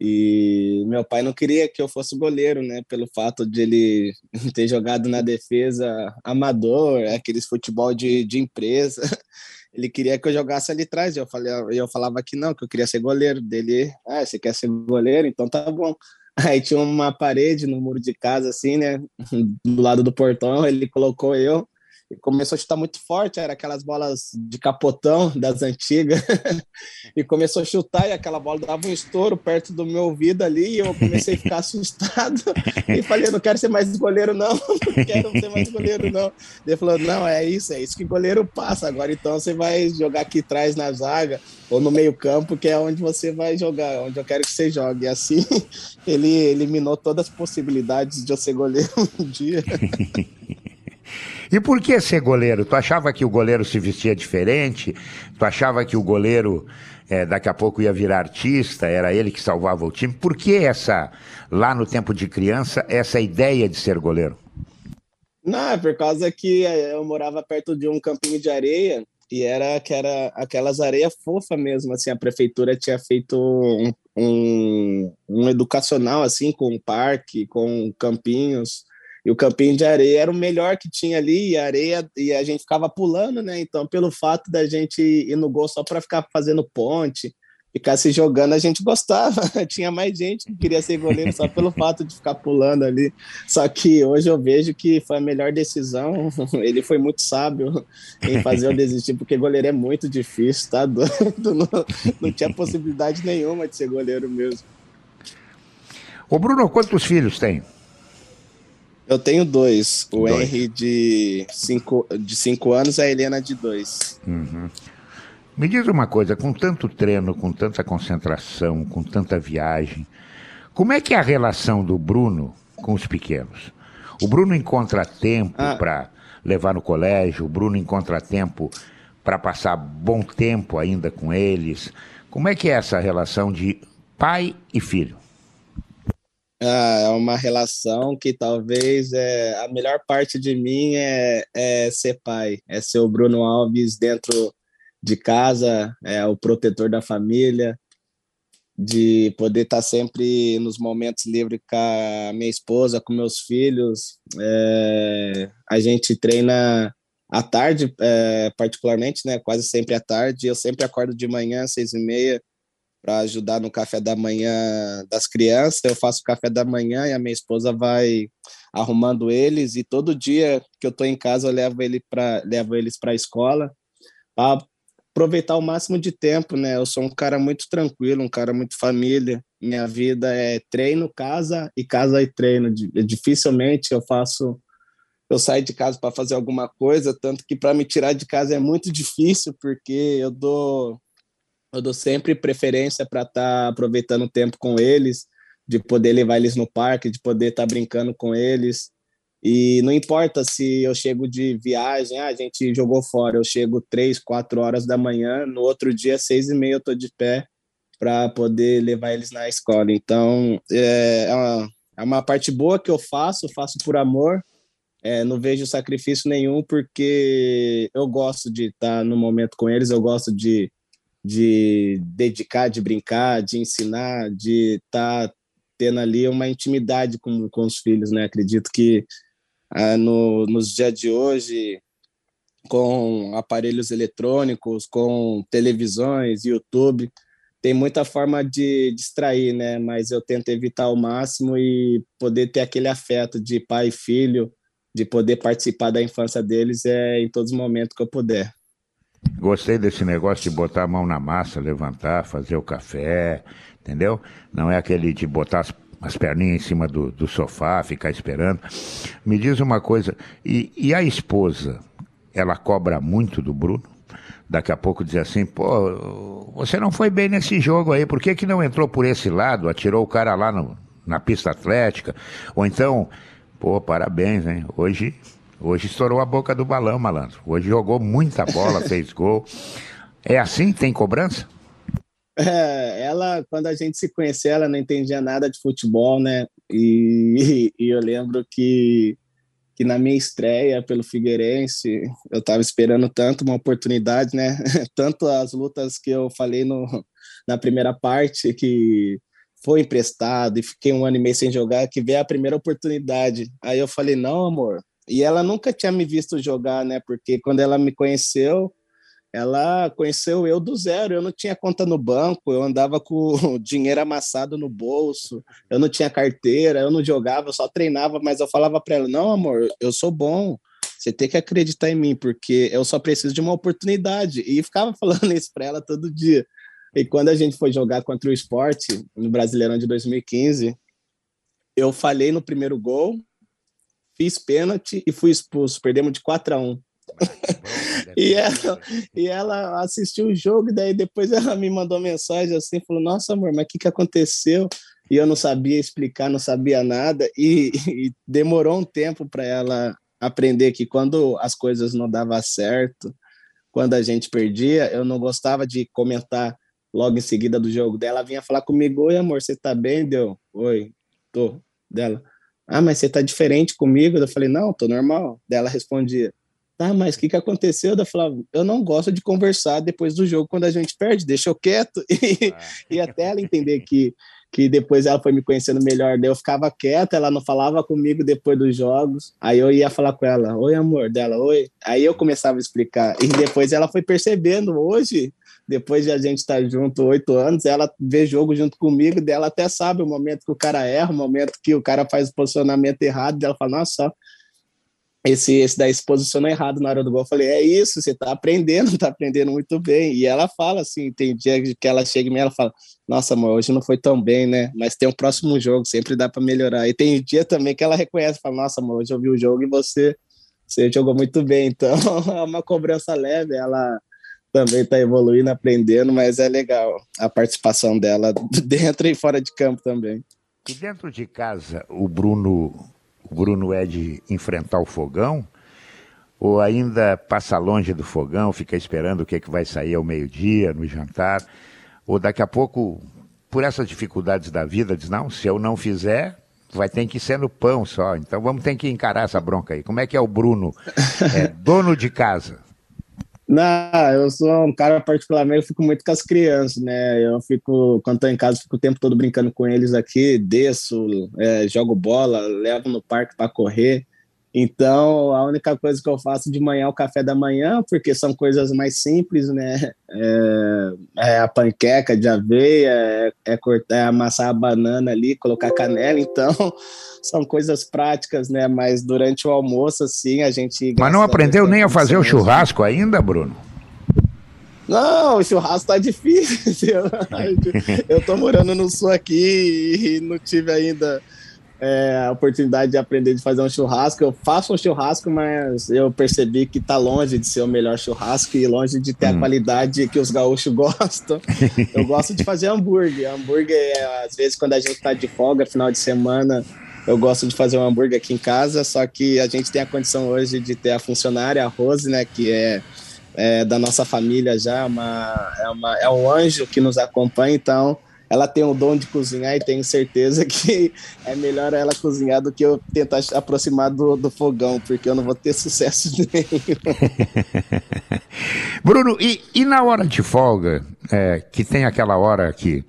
e meu pai não queria que eu fosse goleiro, né? Pelo fato de ele *laughs* ter jogado na defesa amador, aqueles futebol de, de empresa. *laughs* Ele queria que eu jogasse ali atrás. Eu, falei, eu falava que não, que eu queria ser goleiro. Dele, ah, você quer ser goleiro? Então tá bom. *laughs* Aí tinha uma parede no muro de casa, assim, né? Do lado do portão. Ele colocou eu e começou a chutar muito forte, era aquelas bolas de capotão das antigas, *laughs* e começou a chutar e aquela bola dava um estouro perto do meu ouvido ali, e eu comecei a ficar assustado, *laughs* e falei, não quero ser mais goleiro não, *laughs* não quero ser mais goleiro não. Ele falou, não, é isso, é isso que goleiro passa, agora então você vai jogar aqui atrás na zaga, ou no meio campo, que é onde você vai jogar, onde eu quero que você jogue. E assim, ele eliminou todas as possibilidades de eu ser goleiro um dia. E por que ser goleiro? Tu achava que o goleiro se vestia diferente? Tu achava que o goleiro é, daqui a pouco ia virar artista? Era ele que salvava o time? Por que essa, lá no tempo de criança, essa ideia de ser goleiro? Não, é por causa que é, eu morava perto de um campinho de areia e era que era aquelas areias fofa mesmo, assim, a prefeitura tinha feito um, um, um educacional, assim, com um parque, com campinhos, e o campinho de areia era o melhor que tinha ali, e a areia, e a gente ficava pulando, né? Então, pelo fato da gente ir no gol só para ficar fazendo ponte, ficar se jogando, a gente gostava. *laughs* tinha mais gente que queria ser goleiro só pelo fato de ficar pulando ali. Só que hoje eu vejo que foi a melhor decisão. *laughs* Ele foi muito sábio em fazer eu desistir, porque goleiro é muito difícil, tá doido? *laughs* Não, não tinha possibilidade nenhuma de ser goleiro mesmo. Ô Bruno, quantos filhos tem? Eu tenho dois. O dois. Henry de cinco, de cinco anos e a Helena de dois. Uhum. Me diz uma coisa, com tanto treino, com tanta concentração, com tanta viagem, como é que é a relação do Bruno com os pequenos? O Bruno encontra tempo ah. para levar no colégio, o Bruno encontra tempo para passar bom tempo ainda com eles. Como é que é essa relação de pai e filho? Ah, é uma relação que talvez é, a melhor parte de mim é, é ser pai, é ser o Bruno Alves dentro de casa, é o protetor da família, de poder estar sempre nos momentos livres com a minha esposa, com meus filhos. É, a gente treina à tarde, é, particularmente, né? Quase sempre à tarde. Eu sempre acordo de manhã, seis e meia, para ajudar no café da manhã das crianças. Eu faço café da manhã e a minha esposa vai arrumando eles e todo dia que eu estou em casa eu levo ele para levo eles para a escola para aproveitar o máximo de tempo, né? Eu sou um cara muito tranquilo, um cara muito família. Minha vida é treino, casa e casa e treino. Dificilmente eu faço eu saio de casa para fazer alguma coisa, tanto que para me tirar de casa é muito difícil, porque eu dou eu dou sempre preferência para estar tá aproveitando o tempo com eles, de poder levar eles no parque, de poder estar tá brincando com eles. E não importa se eu chego de viagem, ah, a gente jogou fora, eu chego três, quatro horas da manhã, no outro dia, seis e meia, eu estou de pé para poder levar eles na escola. Então, é, é uma, é uma parte boa que eu faço, faço por amor, é, não vejo sacrifício nenhum, porque eu gosto de estar tá no momento com eles, eu gosto de de dedicar, de brincar, de ensinar, de estar tá tendo ali uma intimidade com, com os filhos, né? Acredito que ah, no, nos dias de hoje, com aparelhos eletrônicos, com televisões, YouTube, tem muita forma de distrair, né? Mas eu tento evitar ao máximo e poder ter aquele afeto de pai e filho, de poder participar da infância deles é em todos os momentos que eu puder. Gostei desse negócio de botar a mão na massa, levantar, fazer o café, entendeu? Não é aquele de botar as, as perninhas em cima do, do, sofá, ficar esperando. Me diz uma coisa, e, e a esposa, ela cobra muito do Bruno? Daqui a pouco diz assim, pô, você não foi bem nesse jogo aí, por que, que não entrou por esse lado, atirou o cara lá no, na pista atlética? Ou então, pô, parabéns, hein? Hoje Hoje estourou a boca do balão, malandro. Hoje jogou muita bola, *laughs* fez gol. É assim? Tem cobrança? É, ela, quando a gente se conheceu, ela não entendia nada de futebol, né? E, *laughs* e eu lembro que, que na minha estreia pelo Figueirense, eu estava esperando tanto uma oportunidade, né? *laughs* Tanto as lutas que eu falei no, na primeira parte, que foi emprestado e fiquei um ano e meio sem jogar, que veio a primeira oportunidade. Aí eu falei, não, amor. E ela nunca tinha me visto jogar, né? Porque quando ela me conheceu, ela conheceu eu do zero. Eu não tinha conta no banco, eu andava com *laughs* dinheiro amassado no bolso, eu não tinha carteira, eu não jogava, eu só treinava, mas eu falava para ela: não, amor, eu sou bom. Você tem que acreditar em mim, porque eu só preciso de uma oportunidade. E ficava *laughs* falando isso para ela todo dia. E quando a gente foi jogar contra o esporte, no Brasileirão de 2015, eu falhei no primeiro gol, fiz pênalti e fui expulso. Perdemos de 4 a 1 *laughs* e, ela, e ela assistiu o jogo, e daí depois ela me mandou mensagem assim, falou, nossa amor, mas o que, que aconteceu? E eu não sabia explicar, não sabia nada, e, e demorou um tempo para ela aprender que quando as coisas não davam certo, quando a gente perdia, eu não gostava de comentar logo em seguida do jogo dela, vinha falar comigo, oi amor, você tá bem? Deu, oi, tô. Dela, ah, mas você tá diferente comigo? Eu falei, não, tô normal. Dela respondia, Tá, mas o que, que aconteceu? Eu falava, eu não gosto de conversar depois do jogo quando a gente perde, deixa eu quieto. *laughs* E, ah. e até ela entender que, que depois ela foi me conhecendo melhor, daí eu ficava quieta, ela não falava comigo depois dos jogos. Aí eu ia falar com ela, oi amor, dela, oi. Aí eu começava a explicar. E depois ela foi percebendo, hoje, depois de a gente estar tá junto oito anos, ela vê jogo junto comigo, dela até sabe o momento que o cara erra, o momento que o cara faz o posicionamento errado, dela fala, nossa, esse, esse daí se posicionou errado na hora do gol. Eu falei, é isso, você tá aprendendo, *laughs* tá aprendendo muito bem. E ela fala assim, tem dia que ela chega em mim, ela fala, nossa, amor, hoje não foi tão bem, né? Mas tem um próximo jogo, sempre dá para melhorar. E tem dia também que ela reconhece, fala, nossa, amor, hoje eu vi o jogo e você, você jogou muito bem. *laughs* Então, é uma cobrança leve, ela também tá evoluindo, aprendendo, mas é legal a participação dela *laughs* dentro e fora de campo também. E dentro de casa, o Bruno o Bruno é de enfrentar o fogão? Ou ainda passa longe do fogão, fica esperando o que, é que vai sair ao meio-dia, no jantar? Ou daqui a pouco, por essas dificuldades da vida, diz: não, se eu não fizer, vai ter que ser no pão só. Então vamos ter que encarar essa bronca aí. Como é que é o Bruno? É dono de casa. Não, eu sou um cara particularmente, eu fico muito com as crianças, né? Eu fico, quando estou em casa, fico o tempo todo brincando com eles aqui, desço, é, jogo bola, levo no parque para correr. Então, a única coisa que eu faço de manhã é o café da manhã, porque são coisas mais simples, né? É, é a panqueca de aveia, é, é, cortar, é amassar a banana ali, colocar canela. Então, *laughs* são coisas práticas, né? Mas durante o almoço, assim, a gente. Mas não aprendeu nem a fazer o churrasco ainda, Bruno? Não, o churrasco tá difícil. *laughs* Eu tô morando no sul aqui e não tive ainda é, a oportunidade de aprender de fazer um churrasco. Eu faço um churrasco, mas eu percebi que tá longe de ser o melhor churrasco e longe de ter hum. a qualidade que os gaúchos *laughs* gostam. Eu gosto de fazer hambúrguer. Hambúrguer, às vezes, quando a gente tá de folga, final de semana, eu gosto de fazer um hambúrguer aqui em casa, só que a gente tem a condição hoje de ter a funcionária, a Rose, né, que é, é da nossa família já, uma, é, uma, é um anjo que nos acompanha, então ela tem o dom de cozinhar e tenho certeza que *laughs* é melhor ela cozinhar do que eu tentar aproximar do, do fogão, porque eu não vou ter sucesso *laughs* nenhum. Bruno, e, e na hora de folga, é, que tem aquela hora que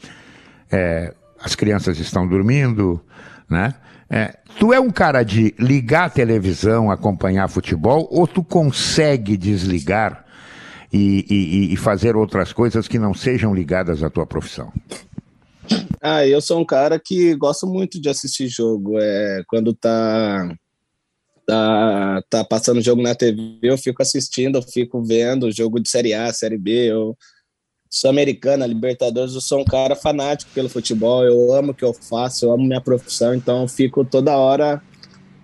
é, as crianças estão dormindo, né? É, tu é um cara de ligar a televisão, acompanhar futebol, ou tu consegue desligar e, e, e fazer outras coisas que não sejam ligadas à tua profissão? Ah, eu sou um cara que gosto muito de assistir jogo. É, quando tá, tá, tá passando jogo na TV, eu fico assistindo, eu fico vendo jogo de Série A, Série B. Eu, Sul-Americana, Libertadores, eu sou um cara fanático pelo futebol, eu amo o que eu faço, eu amo minha profissão, então eu fico toda hora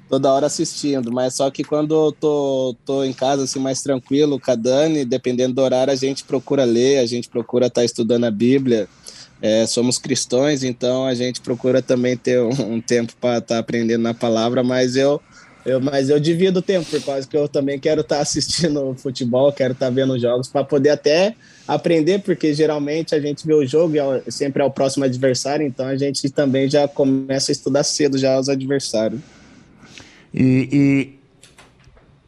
toda hora assistindo, mas só que quando eu tô, tô em casa assim mais tranquilo com a Dani, dependendo do horário, a gente procura ler, a gente procura estar tá estudando a Bíblia. É, somos cristãos, então a gente procura também ter um, um tempo para estar tá aprendendo na palavra, mas eu Eu, mas eu divido o tempo, por causa que eu também quero estar tá assistindo *laughs* futebol, quero estar tá vendo jogos, para poder até aprender, porque geralmente a gente vê o jogo e é sempre é o próximo adversário, então a gente também já começa a estudar cedo já os adversários. E,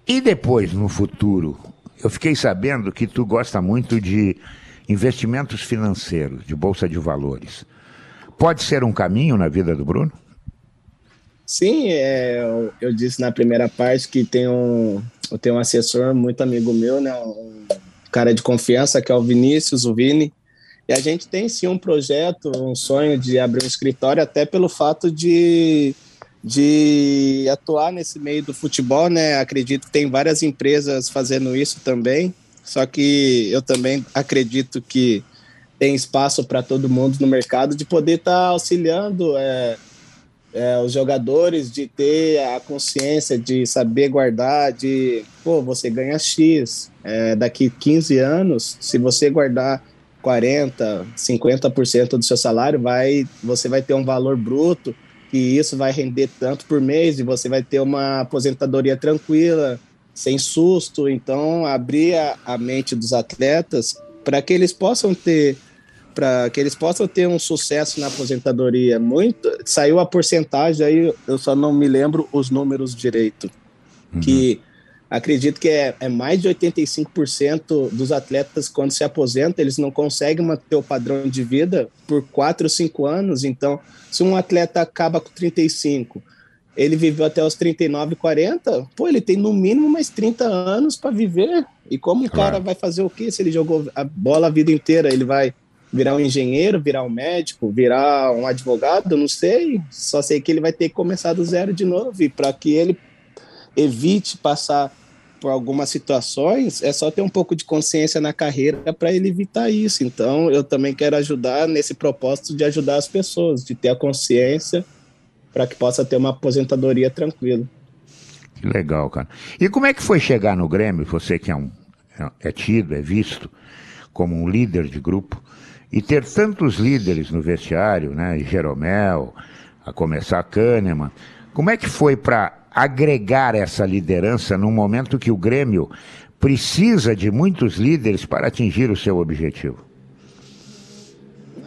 e, e depois, no futuro, eu fiquei sabendo que tu gosta muito de investimentos financeiros, de bolsa de valores. Pode ser um caminho na vida do Bruno? Sim, é, eu, eu, disse na primeira parte que tem um, eu tenho um assessor muito amigo meu, né, um cara de confiança, que é o Vinícius, o Vini, e a gente tem sim um projeto, um sonho de abrir um escritório, até pelo fato de, de atuar nesse meio do futebol, né? Acredito que tem várias empresas fazendo isso também, só que eu também acredito que tem espaço para todo mundo no mercado de poder estar tá auxiliando é, é, os jogadores de ter a consciência de saber guardar, de, pô, você ganha X, é, daqui 15 anos, se você guardar 40, 50% do seu salário, vai, você vai ter um valor bruto, que isso vai render tanto por mês, e você vai ter uma aposentadoria tranquila, sem susto. Então, abrir a, a mente dos atletas para que eles possam ter para que eles possam ter um sucesso na aposentadoria. Muito saiu a porcentagem aí, eu só não me lembro os números direito. Uhum. Que acredito que é, é, mais de 85% dos atletas quando se aposentam, eles não conseguem manter o padrão de vida por 4 ou 5 anos. Então, se um atleta acaba com 35, ele viveu até os 39, 40, pô, ele tem no mínimo mais 30 anos para viver. E como o cara vai fazer o quê se ele jogou a bola a vida inteira? Ele vai virar um engenheiro, virar um médico, virar um advogado, não sei. Só sei que ele vai ter que começar do zero de novo. E para que ele evite passar por algumas situações, é só ter um pouco de consciência na carreira para ele evitar isso. Então, eu também quero ajudar nesse propósito de ajudar as pessoas, de ter a consciência para que possa ter uma aposentadoria tranquila. Que legal, cara. E como é que foi chegar no Grêmio? Você que é um é tido, é visto como um líder de grupo. E ter tantos líderes no vestiário, né? Jeromel, a começar Kahneman. Como é que foi para agregar essa liderança num momento que o Grêmio precisa de muitos líderes para atingir o seu objetivo?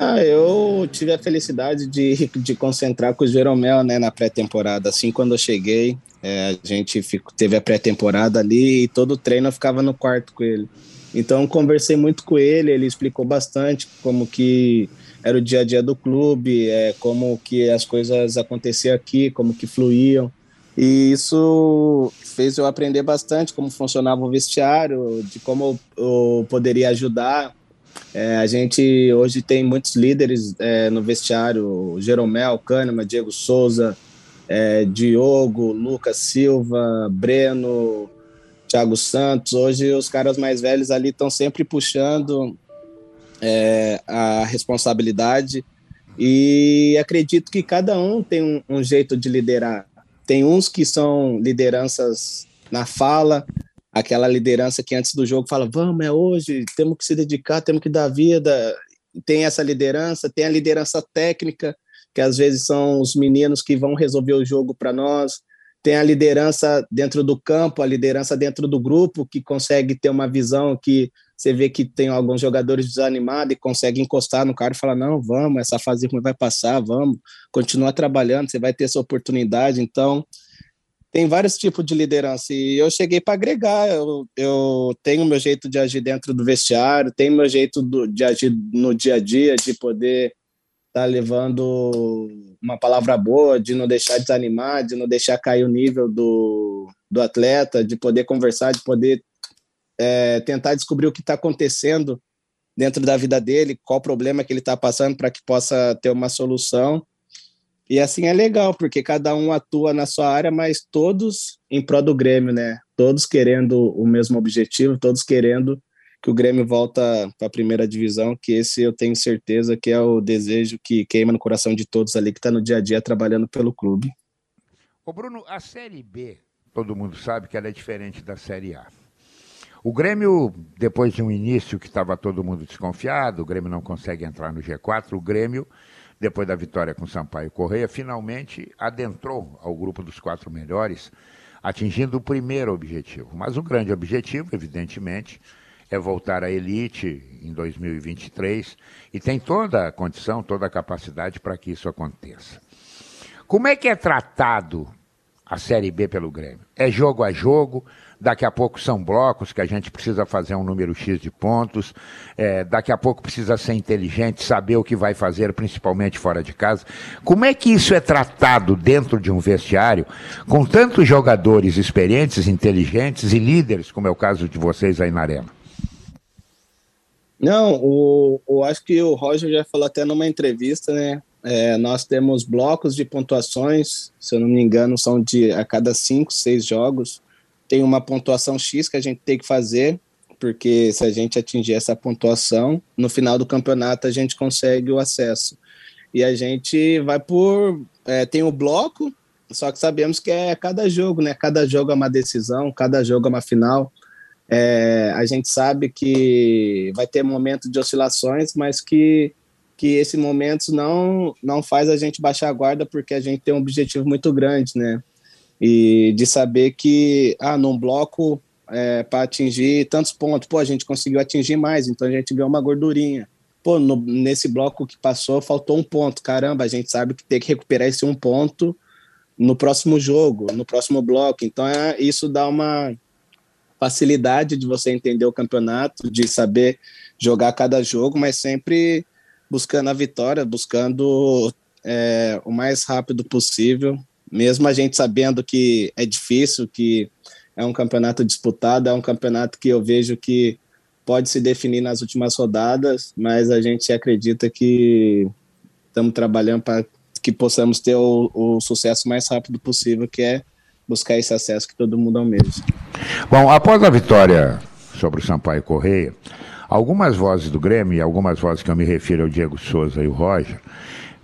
Ah, eu tive a felicidade de, de concentrar com o Jeromel né, na pré-temporada. Assim, quando eu cheguei, é, a gente ficou, teve a pré-temporada ali e todo o treino eu ficava no quarto com ele. Então conversei muito com ele, ele explicou bastante como que era o dia a dia do clube, é, como que as coisas aconteciam aqui, como que fluíam. E isso fez eu aprender bastante como funcionava o vestiário, de como eu, poderia ajudar. É, a gente hoje tem muitos líderes é, no vestiário, Jeromel, Kahneman, Diego Souza, é, Diogo, Lucas Silva, Breno, Thiago Santos. Hoje os caras mais velhos ali estão sempre puxando é, a responsabilidade e acredito que cada um tem um, um, jeito de liderar. Tem uns que são lideranças na fala, aquela liderança que antes do jogo fala, vamos, é hoje, temos que se dedicar, temos que dar vida. Tem essa liderança, tem a liderança técnica, que às vezes são os meninos que vão resolver o jogo para nós tem a liderança dentro do campo, a liderança dentro do grupo, que consegue ter uma visão que você vê que tem alguns jogadores desanimados e consegue encostar no cara e falar: não, vamos, essa fase ruim vai passar, vamos, continua trabalhando, você vai ter essa oportunidade. Então, tem vários tipos de liderança e eu cheguei para agregar. Eu, eu tenho meu jeito de agir dentro do vestiário, tenho meu jeito do, de agir no dia a dia, de poder tá levando uma palavra boa, de não deixar desanimar, de não deixar cair o nível do, do atleta, de poder conversar, de poder é, tentar descobrir o que está acontecendo dentro da vida dele, qual problema que ele está passando para que possa ter uma solução. E assim é legal, porque cada um atua na sua área, mas todos em prol do Grêmio, né? Todos querendo o mesmo objetivo, todos querendo que o Grêmio volta para a primeira divisão, que esse eu tenho certeza que é o desejo que queima no coração de todos ali que está no dia a dia trabalhando pelo clube. Ô Bruno, a Série B, todo mundo sabe que ela é diferente da Série A. O Grêmio, depois de um início que estava todo mundo desconfiado, o Grêmio não consegue entrar no G4, o Grêmio depois da vitória com Sampaio Correia, finalmente adentrou ao grupo dos quatro melhores, atingindo o primeiro objetivo. Mas o grande objetivo, evidentemente, é voltar à elite em 2023 e tem toda a condição, toda a capacidade para que isso aconteça. Como é que é tratado a Série B pelo Grêmio? É jogo a jogo, daqui a pouco são blocos que a gente precisa fazer um número X de pontos, é, daqui a pouco precisa ser inteligente, saber o que vai fazer, principalmente fora de casa. Como é que isso é tratado dentro de um vestiário com tantos jogadores experientes, inteligentes e líderes, como é o caso de vocês aí na Arena? Não, o, o, acho que o Roger já falou até numa entrevista, né? É, nós temos blocos de pontuações, se eu não me engano, são de a cada cinco, seis jogos tem uma pontuação X que a gente tem que fazer, porque se a gente atingir essa pontuação, no final do campeonato a gente consegue o acesso. E a gente vai por. É, tem o bloco, só que sabemos que é cada jogo, né? Cada jogo é uma decisão, cada jogo é uma final. É, a gente sabe que vai ter momentos de oscilações, mas que, que esse momento não, não faz a gente baixar a guarda, porque a gente tem um objetivo muito grande, né? E de saber que, ah, num bloco, é, para atingir tantos pontos, pô, a gente conseguiu atingir mais, então a gente ganhou uma gordurinha. Pô, no, nesse bloco que passou, faltou um ponto. Caramba, a gente sabe que tem que recuperar esse um ponto no próximo jogo, no próximo bloco. Então, é, isso dá uma facilidade de você entender o campeonato, de saber jogar cada jogo, mas sempre buscando a vitória, buscando é, o mais rápido possível mesmo a gente sabendo que é difícil, que é um campeonato disputado, é um campeonato que eu vejo que pode se definir nas últimas rodadas, mas a gente acredita que estamos trabalhando para que possamos ter o, o, sucesso mais rápido possível, que é buscar esse acesso que todo mundo almeja. Bom, após a vitória sobre o Sampaio Correia, algumas vozes do Grêmio, e algumas vozes que eu me refiro ao Diego Souza e o Roger,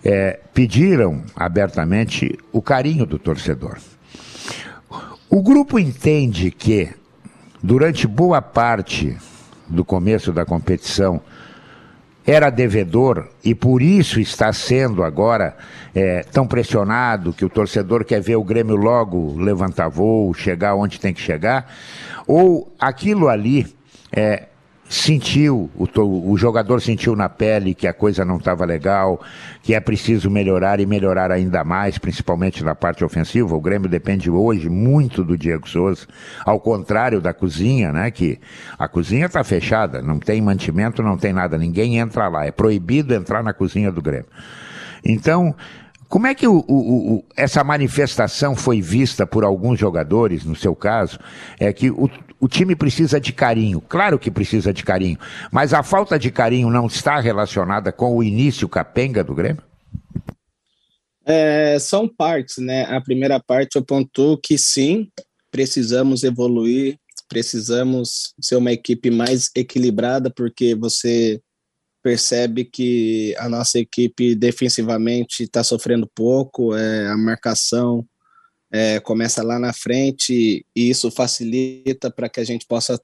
é, pediram abertamente o carinho do torcedor. O grupo entende que, durante boa parte do começo da competição, era devedor e por isso está sendo agora é, tão pressionado que o torcedor quer ver o Grêmio logo levantar voo, chegar onde tem que chegar, ou aquilo ali é, sentiu, o, o, jogador sentiu na pele que a coisa não estava legal, que é preciso melhorar e melhorar ainda mais, principalmente na parte ofensiva. O Grêmio depende hoje muito do Diego Souza, ao contrário da cozinha, né? Que a cozinha está fechada, não tem mantimento, não tem nada, ninguém entra lá, é proibido entrar na cozinha do Grêmio. Então, como é que o, o, o, essa manifestação foi vista por alguns jogadores, no seu caso, é que o, time precisa de carinho. Claro que precisa de carinho, mas a falta de carinho não está relacionada com o início capenga do Grêmio? É, são partes, né? A primeira parte eu pontuo que sim, precisamos evoluir, precisamos ser uma equipe mais equilibrada, porque você percebe que a nossa equipe defensivamente está sofrendo pouco, é, a marcação é, começa lá na frente e isso facilita para que a gente possa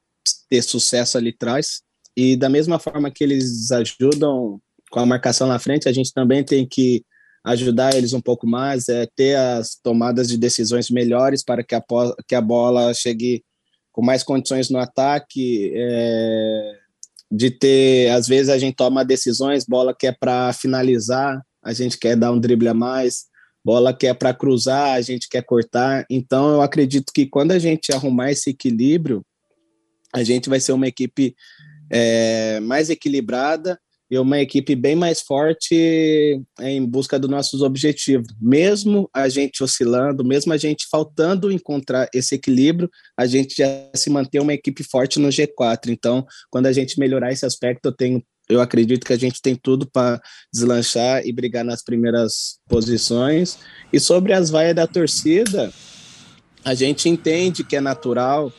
ter sucesso ali atrás. E da mesma forma que eles ajudam com a marcação na frente, a gente também tem que ajudar eles um pouco mais, é ter as tomadas de decisões melhores para que a, que a bola chegue com mais condições no ataque, é, de ter, às vezes a gente toma decisões, bola que é para finalizar, a gente quer dar um drible a mais, bola que é para cruzar, a gente quer cortar. Então eu acredito que quando a gente arrumar esse equilíbrio, a gente vai ser uma equipe é, mais equilibrada e uma equipe bem mais forte em busca dos nossos objetivos. Mesmo a gente oscilando, mesmo a gente faltando encontrar esse equilíbrio, a gente já se mantém uma equipe forte no G4. Então, quando a gente melhorar esse aspecto, eu tenho eu acredito que a gente tem tudo para deslanchar e brigar nas primeiras posições. E sobre as vaias da torcida, a gente entende que é natural,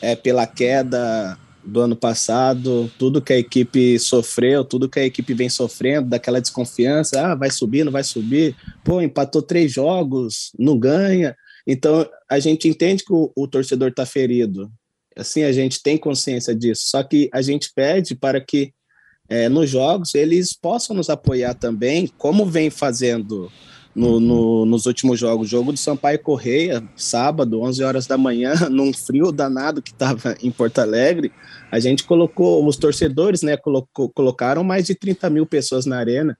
é pela queda do ano passado, tudo que a equipe sofreu, tudo que a equipe vem sofrendo, daquela desconfiança, ah, vai subir, não vai subir, pô, empatou três jogos, não ganha. Então, a gente entende que o, o torcedor está ferido. Assim, a gente tem consciência disso. Só que a gente pede para que é, nos jogos eles possam nos apoiar também, como vem fazendo no, no, nos últimos jogos. Jogo do Sampaio Correia, sábado, 11 horas da manhã, *laughs* num frio danado que estava em Porto Alegre, a gente colocou, os torcedores, né, colocou, colocaram mais de 30 mil pessoas na arena.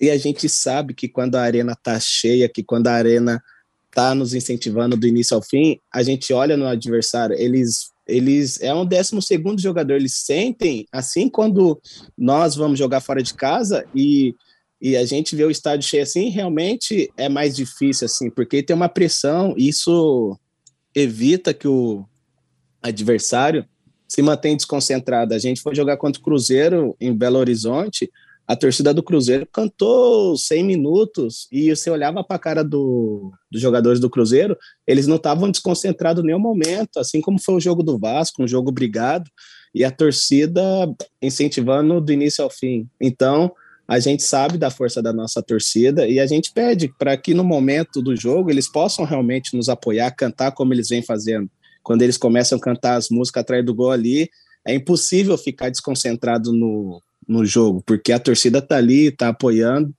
E a gente sabe que quando a arena está cheia, que quando a arena está nos incentivando do início ao fim, a gente olha no adversário, eles eles é um décimo segundo jogador, eles sentem assim quando nós vamos jogar fora de casa e, e a gente vê o estádio cheio assim, realmente é mais difícil assim, porque tem uma pressão, isso evita que o adversário se mantenha desconcentrado. A gente foi jogar contra o Cruzeiro em Belo Horizonte, a torcida do Cruzeiro cantou 100 minutos e você olhava para a cara do, dos jogadores do Cruzeiro, eles não estavam desconcentrados em nenhum momento, assim como foi o jogo do Vasco, um jogo brigado, e a torcida incentivando do início ao fim. Então, a gente sabe da força da nossa torcida e a gente pede para que no momento do jogo eles possam realmente nos apoiar, cantar como eles vêm fazendo. Quando eles começam a cantar as músicas atrás do gol ali, é impossível ficar desconcentrado no, no jogo, porque a torcida tá ali, tá apoiando.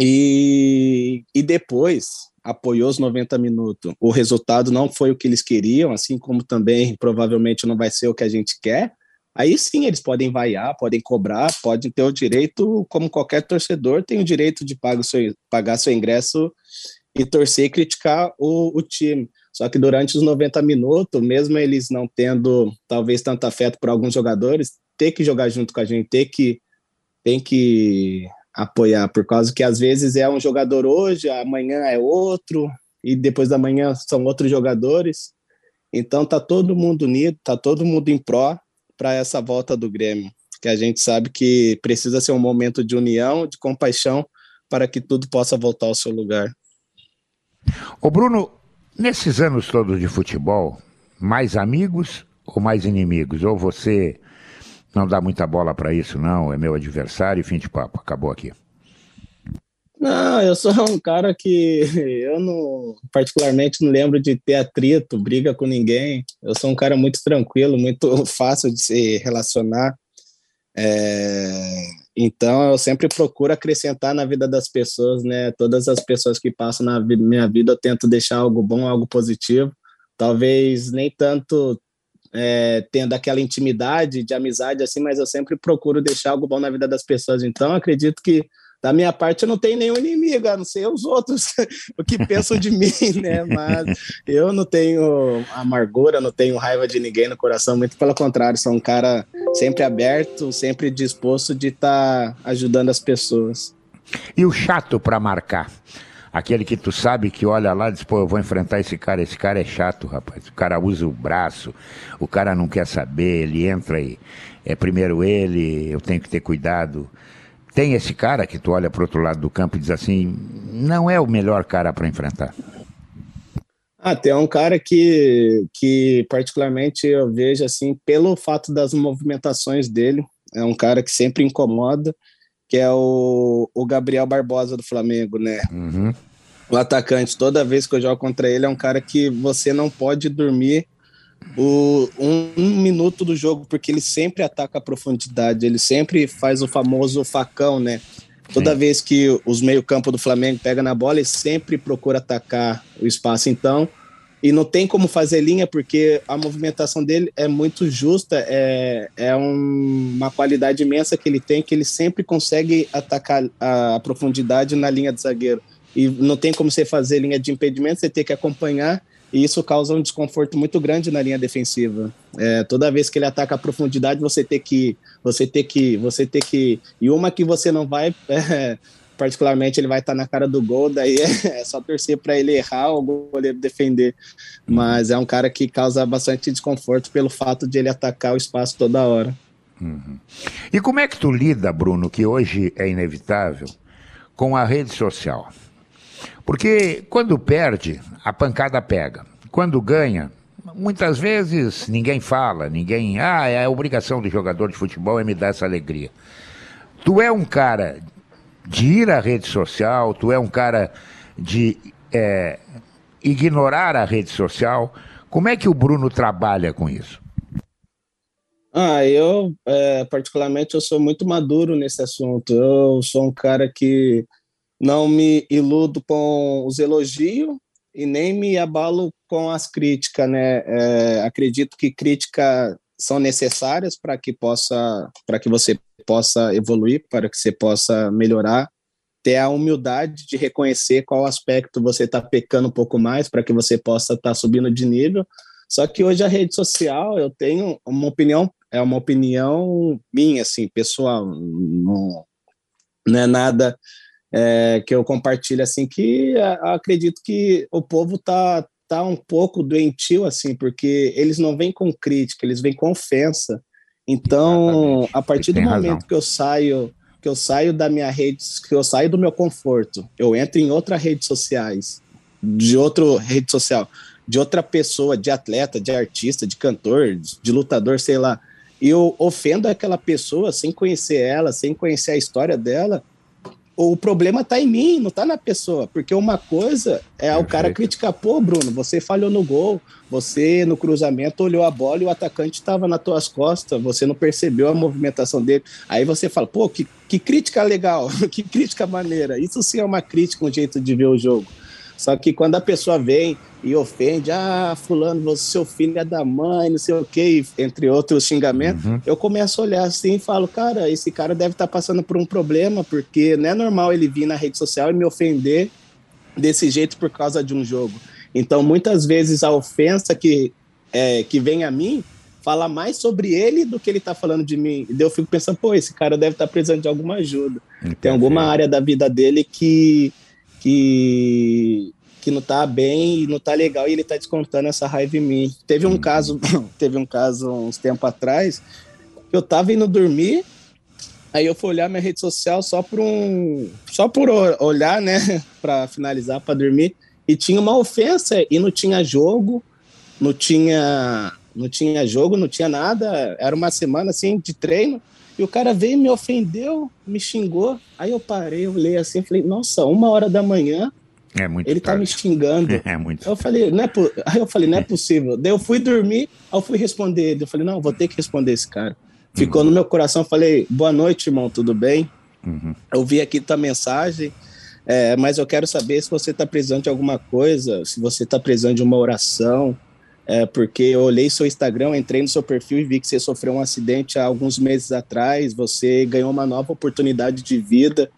E, e depois apoiou os 90 minutos. O resultado não foi o que eles queriam, assim como também provavelmente não vai ser o que a gente quer. Aí sim eles podem vaiar, podem cobrar, podem ter o direito, como qualquer torcedor, tem o direito de pagar seu, pagar seu ingresso e torcer e criticar o, o time. Só que durante os 90 minutos, mesmo eles não tendo talvez tanto afeto por alguns jogadores, ter que jogar junto com a gente, ter que tem que apoiar, por causa que às vezes é um jogador hoje, amanhã é outro, e depois da manhã são outros jogadores. Então tá todo mundo unido, tá todo mundo em pró para essa volta do Grêmio, que a gente sabe que precisa ser um momento de união, de compaixão, para que tudo possa voltar ao seu lugar. Ô Bruno, nesses anos todos de futebol, mais amigos ou mais inimigos? Ou você não dá muita bola para isso, não. É meu adversário fim de papo. Acabou aqui. Não, eu sou um cara que *laughs* eu não, particularmente, não lembro de ter atrito, briga com ninguém. Eu sou um cara muito tranquilo, muito *laughs* fácil de se relacionar. É, então, eu sempre procuro acrescentar na vida das pessoas, né? Todas as pessoas que passam na minha vida, eu tento deixar algo bom, algo positivo. Talvez nem tanto é, tendo aquela intimidade de amizade assim, mas eu sempre procuro deixar algo bom na vida das pessoas. Então, acredito que da minha parte eu não tenho nenhum inimigo, a não ser os outros, *laughs* o que pensam de mim, né? Mas eu não tenho amargura, não tenho raiva de ninguém no coração, muito pelo contrário, sou um cara sempre aberto, sempre disposto de estar tá ajudando as pessoas. E o chato para marcar? Aquele que tu sabe que olha lá e diz, pô, eu vou enfrentar esse cara, esse cara é chato, rapaz. O cara usa o braço, o cara não quer saber, ele entra aí. É primeiro ele, eu tenho que ter cuidado. Tem esse cara que tu olha para outro lado do campo e diz assim, não é o melhor cara para enfrentar. Ah, tem um cara que, que particularmente eu vejo assim, pelo fato das movimentações dele, é um cara que sempre incomoda, que é o, o Gabriel Barbosa do Flamengo, né? Uhum. O atacante, toda vez que eu jogo contra ele, é um cara que você não pode dormir o, um, um, minuto do jogo, porque ele sempre ataca a profundidade, ele sempre faz o famoso facão, né? Toda Sim. vez que os meio-campo do Flamengo pega na bola, ele sempre procura atacar o espaço. Então, e não tem como fazer linha porque a movimentação dele é muito justa, é, é um, uma qualidade imensa que ele tem, que ele sempre consegue atacar a, a, profundidade na linha de zagueiro. E não tem como você fazer linha de impedimento, você tem que acompanhar, e isso causa um desconforto muito grande na linha defensiva. É, toda vez que ele ataca a profundidade, você tem que, você tem que, você tem que, e uma que você não vai *laughs* é, particularmente ele vai estar na cara do gol, daí é, é só torcer para ele errar ou o goleiro defender. Mas é um cara que causa bastante desconforto pelo fato de ele atacar o espaço toda hora. Uhum. E como é que tu lida, Bruno, que hoje é inevitável, com a rede social? Porque quando perde, a pancada pega. Quando ganha, muitas vezes ninguém fala, ninguém. Ah, é a obrigação do jogador de futebol é me dar essa alegria. Tu é um cara de ir à rede social, tu é um cara de é, ignorar a rede social. Como é que o Bruno trabalha com isso? Ah, eu, é, particularmente, eu sou muito maduro nesse assunto. Eu sou um cara que não me iludo com os elogios e nem me abalo com as críticas, né? É, acredito que críticas são necessárias para que possa, para que você possa evoluir, para que você possa melhorar, ter a humildade de reconhecer qual aspecto você está pecando um pouco mais, para que você possa estar tá subindo de nível. Só que hoje a rede social, eu tenho uma opinião, é uma opinião minha, assim, pessoal, não, não é nada é, que eu compartilho assim que acredito que o povo tá tá um pouco doentio assim porque eles não vêm com crítica eles vêm com ofensa então Exatamente. a partir do momento razão. que eu saio que eu saio da minha rede que eu saio do meu conforto eu entro em outras redes sociais de outra rede social de outra pessoa de atleta de artista de cantor de lutador sei lá e eu ofendo aquela pessoa sem conhecer ela sem conhecer a história dela o problema está em mim, não está na pessoa. Porque uma coisa é Perfeito. o cara criticar, pô, Bruno, você falhou no gol, você no cruzamento olhou a bola e o atacante estava nas tuas costas, você não percebeu a movimentação dele. Aí você fala, pô, que, que crítica legal, *laughs* que crítica maneira. Isso sim é uma crítica, um jeito de ver o jogo. Só que quando a pessoa vem e ofende, ah, fulano, você, seu filho é da mãe, não sei o quê, entre outros xingamentos, uhum. eu começo a olhar assim e falo, cara, esse cara deve estar tá passando por um problema, porque não é normal ele vir na rede social e me ofender desse jeito por causa de um jogo. Então, muitas vezes a ofensa que, é, que vem a mim fala mais sobre ele do que ele está falando de mim. E eu fico pensando, pô, esse cara deve estar tá precisando de alguma ajuda. Entendi. Tem alguma área da vida dele que que, que não tá bem e não tá legal e ele tá descontando essa raiva em mim. Teve um uhum. caso, *clears throat* teve um caso uns tempo atrás, que eu tava indo dormir, aí eu fui olhar minha rede social só por um, só por olhar, né, *laughs* para finalizar para dormir, e tinha uma ofensa e não tinha jogo, não tinha não tinha jogo, não tinha nada, era uma semana assim de treino. E o cara veio, me ofendeu, me xingou. Aí eu parei, eu olhei assim, falei, nossa, uma hora da manhã, é muito ele tarde. tá me xingando. *laughs* É muito. Eu falei, não é Aí eu falei, não é possível. Daí eu fui dormir, aí eu fui responder ele. Eu falei, não, vou ter que responder esse cara. Ficou uhum. no meu coração, falei, boa noite, irmão, tudo bem? Uhum. Eu vi aqui tua mensagem, é, mas eu quero saber se você está precisando de alguma coisa, se você está precisando de uma oração, é, porque eu olhei seu Instagram, entrei no seu perfil e vi que você sofreu um acidente há alguns meses atrás, você ganhou uma nova oportunidade de vida.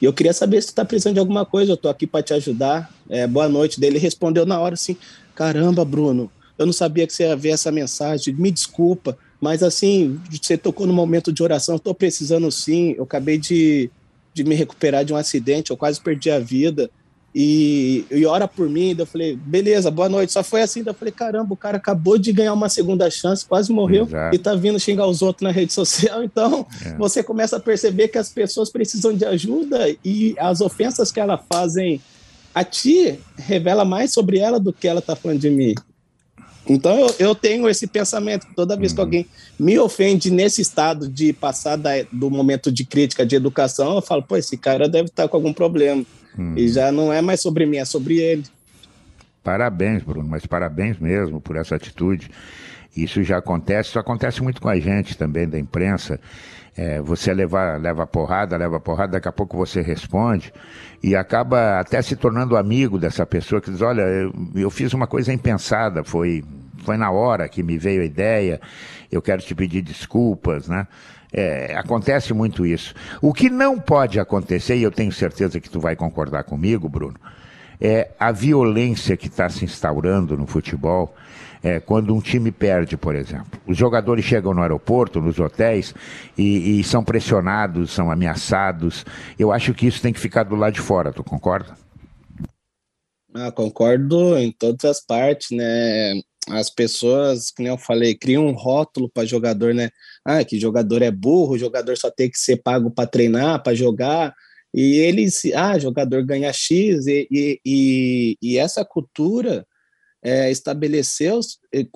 E eu queria saber se você está precisando de alguma coisa, eu estou aqui para te ajudar. É, boa noite. Dele respondeu na hora assim: caramba, Bruno, eu não sabia que você ia ver essa mensagem, me desculpa, mas assim, você tocou no momento de oração, estou precisando sim, eu acabei de, de me recuperar de um acidente, eu quase perdi a vida e, e ora por mim. eu falei, beleza, boa noite. Só foi assim. eu falei, caramba, o cara acabou de ganhar uma segunda chance, quase morreu Exato. e tá vindo xingar os outros na rede social. *laughs* Então, é. você começa a perceber que as pessoas precisam de ajuda e as ofensas que elas fazem a ti revela mais sobre ela do que ela tá falando de mim. Então eu, eu tenho esse pensamento toda vez uhum. que alguém me ofende nesse estado de passar da, do momento de crítica de educação, eu falo, pô, esse cara deve estar tá com algum problema. Hum. E já não é mais sobre mim, é sobre ele. Parabéns, Bruno, mas parabéns mesmo por essa atitude. Isso já acontece, isso acontece muito com a gente também da imprensa. É, você leva, leva porrada, leva porrada, daqui a pouco você responde e acaba até se tornando amigo dessa pessoa que diz: Olha, eu, eu fiz uma coisa impensada, foi, foi na hora que me veio a ideia, eu quero te pedir desculpas, né? É, acontece muito isso. O que não pode acontecer, e eu tenho certeza que tu vai concordar comigo, Bruno, é a violência que está se instaurando no futebol. É, quando um time perde, por exemplo. Os jogadores chegam no aeroporto, nos hotéis, e, e, são pressionados, são ameaçados. Eu acho que isso tem que ficar do lado de fora, tu concorda? Ah, concordo em todas as partes, né? As pessoas, como eu falei, criam um rótulo para jogador, né? ah, que jogador é burro, jogador só tem que ser pago para treinar, para jogar, e eles, ah, jogador ganha X, e, e, e, e essa cultura é, estabeleceu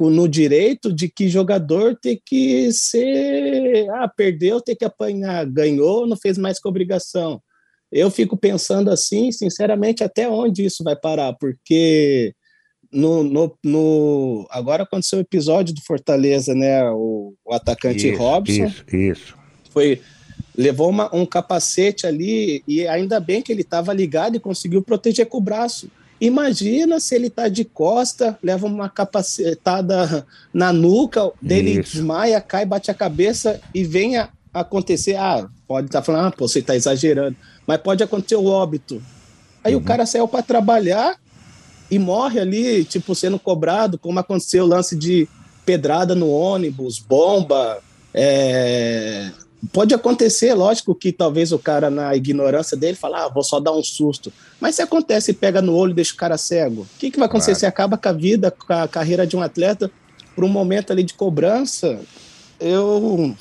no direito de que jogador tem que ser, ah, perdeu, tem que apanhar, ganhou, não fez mais que obrigação. Eu fico pensando assim, sinceramente, até onde isso vai parar, porque no, no, no, agora aconteceu o episódio do Fortaleza, né? O, o atacante isso, Robson. Isso, isso. Foi, levou uma, um capacete ali e ainda bem que ele estava ligado e conseguiu proteger com o braço. Imagina se ele tá de costa, leva uma capacetada na nuca, dele Isso. desmaia, cai, bate a cabeça e venha acontecer. Ah, pode estar tá falando, ah, pô, você está exagerando, mas pode acontecer o óbito. Aí uhum. o cara saiu para trabalhar e morre ali, tipo, sendo cobrado, como aconteceu o lance de pedrada no ônibus, bomba, é, Pode acontecer, lógico que talvez o cara, na ignorância dele, fala, ah, vou só dar um susto. Mas se acontece e pega no olho e deixa o cara cego, o que, que vai acontecer? Claro. Você acaba com a vida, com a carreira de um atleta por um momento ali de cobrança. Eu,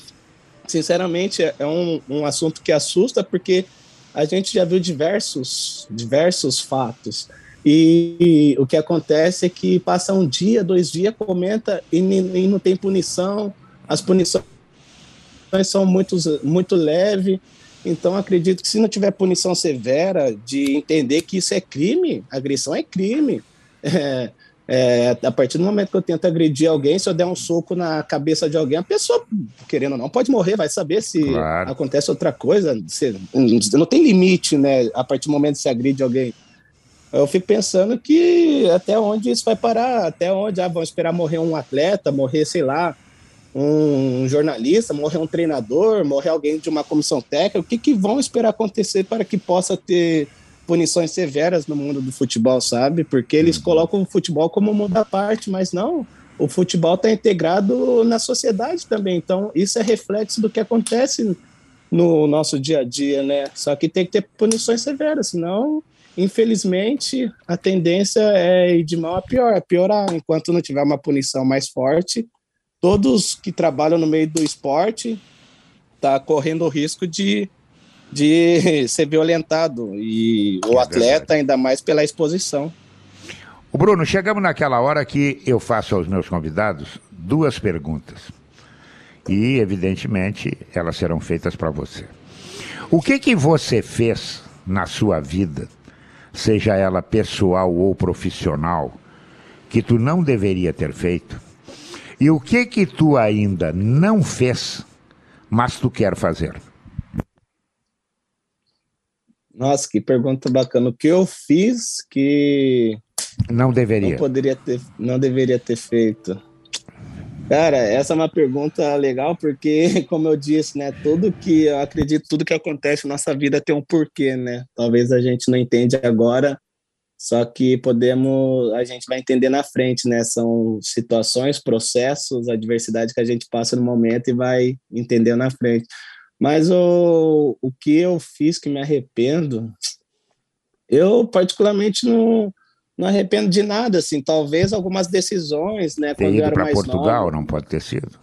sinceramente, é um, um assunto que assusta, porque a gente já viu diversos, diversos fatos. E, e o que acontece é que passa um dia, dois dias, comenta e, e não tem punição. As punições são muito, muito leves. Então, acredito que se não tiver punição severa de entender que isso é crime, agressão é crime. É, é, a partir do momento que eu tento agredir alguém, se eu der um soco na cabeça de alguém, a pessoa, querendo ou não, pode morrer, vai saber se claro. acontece outra coisa. Se, não tem limite, né? A partir do momento que você agride alguém. Eu fico pensando que até onde isso vai parar, até onde ah, vão esperar morrer um atleta, morrer, sei lá, um jornalista, morrer um treinador, morrer alguém de uma comissão técnica, o que, que vão esperar acontecer para que possa ter punições severas no mundo do futebol, sabe? Porque eles uhum. colocam o futebol como um mundo à parte, mas não, o futebol está integrado na sociedade também, então isso é reflexo do que acontece no nosso dia a dia, né? Só que tem que ter punições severas, senão, infelizmente, a tendência é ir de mal a pior, é piorar. Enquanto não tiver uma punição mais forte, todos que trabalham no meio do esporte tá correndo o risco de, de *laughs* ser violentado e o é atleta verdade. ainda mais pela exposição. O Bruno, chegamos naquela hora que eu faço aos meus convidados duas perguntas. E, evidentemente, elas serão feitas para você. O que que você fez na sua vida, seja ela pessoal ou profissional, que tu não deveria ter feito e o que que tu ainda não fez, mas tu quer fazer? Nossa, que pergunta bacana. O que eu fiz que não deveria. Não poderia ter, não deveria ter feito. Cara, essa é uma pergunta legal porque, *laughs* como eu disse, né, tudo que eu acredito, tudo que acontece na nossa vida tem um porquê, né? Talvez a gente não entende agora, só que podemos, a gente vai entender na frente, né? São situações, processos, adversidade que a gente passa no momento e vai entender na frente. Mas o, o que eu fiz que me arrependo, eu particularmente não, não arrependo de nada, assim, talvez algumas decisões, né? Ter quando ido para Portugal não pode ter sido.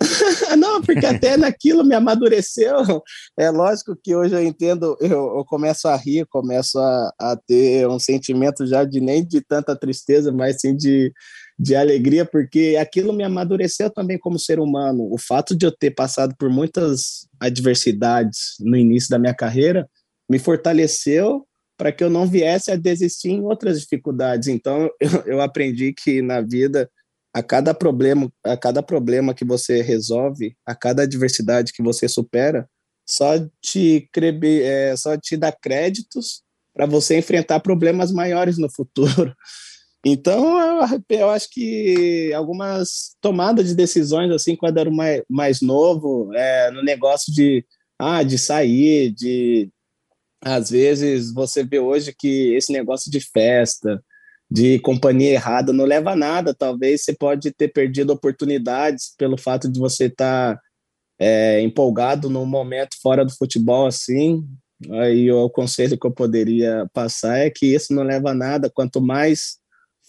*laughs* não, porque até naquilo me amadureceu. É lógico que hoje eu entendo, eu, eu começo a rir, começo a, a, ter um sentimento já de nem de tanta tristeza, mas sim de, de alegria, porque aquilo me amadureceu também como ser humano. O fato de eu ter passado por muitas adversidades no início da minha carreira me fortaleceu para que eu não viesse a desistir em outras dificuldades. Então, *laughs* eu, eu aprendi que na vida a cada problema, a cada problema que você resolve, a cada adversidade que você supera, só te, é, só te dá créditos para você enfrentar problemas maiores no futuro. *laughs* Então, eu, eu, acho que algumas tomadas de decisões, assim, quando eu era mais, mais novo, é, no negócio de, ah, de sair, de... Às vezes, você vê hoje que esse negócio de festa, de companhia errada não leva a nada. Talvez você pode ter perdido oportunidades pelo fato de você estar tá, é, empolgado num momento fora do futebol assim. Aí o conselho que eu poderia passar é que isso não leva a nada. Quanto mais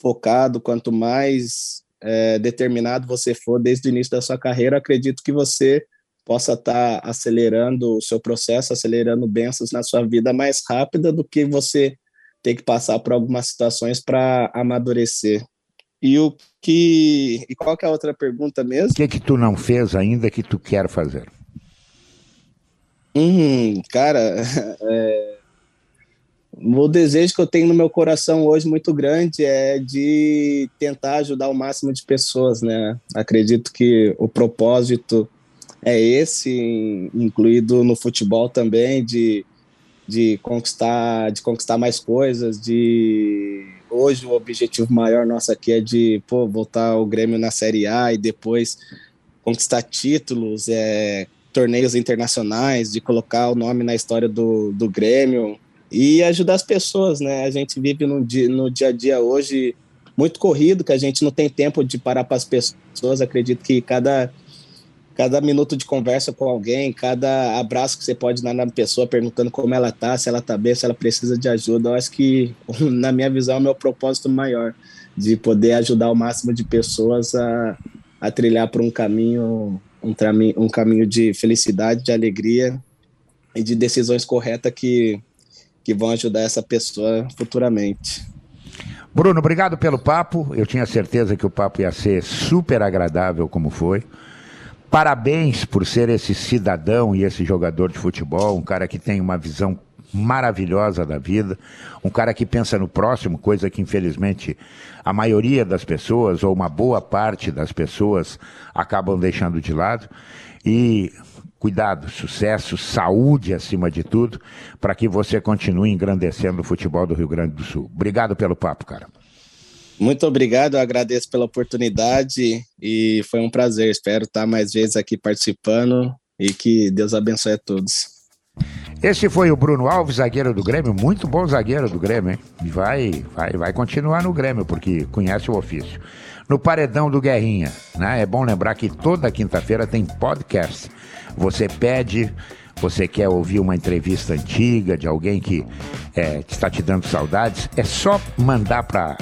focado, quanto mais é, determinado você for desde o início da sua carreira, acredito que você possa estar tá acelerando o seu processo, acelerando bênçãos na sua vida mais rápida do que você ter que passar por algumas situações para amadurecer. E o que e qual que é a outra pergunta mesmo? O que que tu não fez ainda que tu quer fazer? Hum, cara, *laughs* é... O desejo que eu tenho no meu coração hoje muito grande é de tentar ajudar o máximo de pessoas, né? Acredito que o propósito é esse, incluído no futebol também, de, de conquistar de conquistar mais coisas, de hoje o objetivo maior nosso aqui é de pô, voltar o Grêmio na Série A e depois conquistar títulos, é, torneios internacionais, de colocar o nome na história do, do Grêmio e ajudar as pessoas, né? A gente vive no dia, no dia a dia hoje muito corrido, que a gente não tem tempo de parar para as pessoas. Acredito que cada cada minuto de conversa com alguém, cada abraço que você pode dar na pessoa perguntando como ela tá, se ela tá bem, se ela precisa de ajuda, eu acho que *laughs* na minha visão é o meu propósito maior de poder ajudar o máximo de pessoas a, a trilhar por um caminho um, um caminho de felicidade, de alegria e de decisões corretas que que vão ajudar essa pessoa futuramente. Bruno, obrigado pelo papo. Eu tinha certeza que o papo ia ser super agradável, como foi. Parabéns por ser esse cidadão e esse jogador de futebol, um cara que tem uma visão maravilhosa da vida, um cara que pensa no próximo, coisa que infelizmente a maioria das pessoas, ou uma boa parte das pessoas, acabam deixando de lado. E cuidado, sucesso, saúde acima de tudo, para que você continue engrandecendo o futebol do Rio Grande do Sul. Obrigado pelo papo, cara. Muito obrigado, eu agradeço pela oportunidade e foi um prazer. Espero estar mais vezes aqui participando e que Deus abençoe a todos. Esse foi o Bruno Alves, zagueiro do Grêmio, muito bom zagueiro do Grêmio, hein? Vai, vai, vai continuar no Grêmio, porque conhece o ofício. No Paredão do Guerrinha, né? É bom lembrar que toda quinta-feira tem podcast você pede, você quer ouvir uma entrevista antiga de alguém que é, está te dando saudades, é só mandar para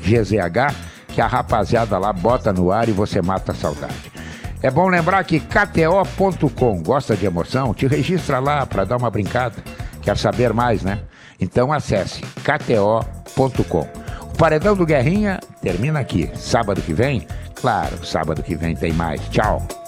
GZH que a rapaziada lá bota no ar e você mata a saudade. É bom lembrar que KTO.com gosta de emoção? Te registra lá para dar uma brincada. Quer saber mais, né? Então acesse KTO.com. O Paredão do Guerrinha termina aqui. Sábado que vem? Claro, sábado que vem tem mais. Tchau.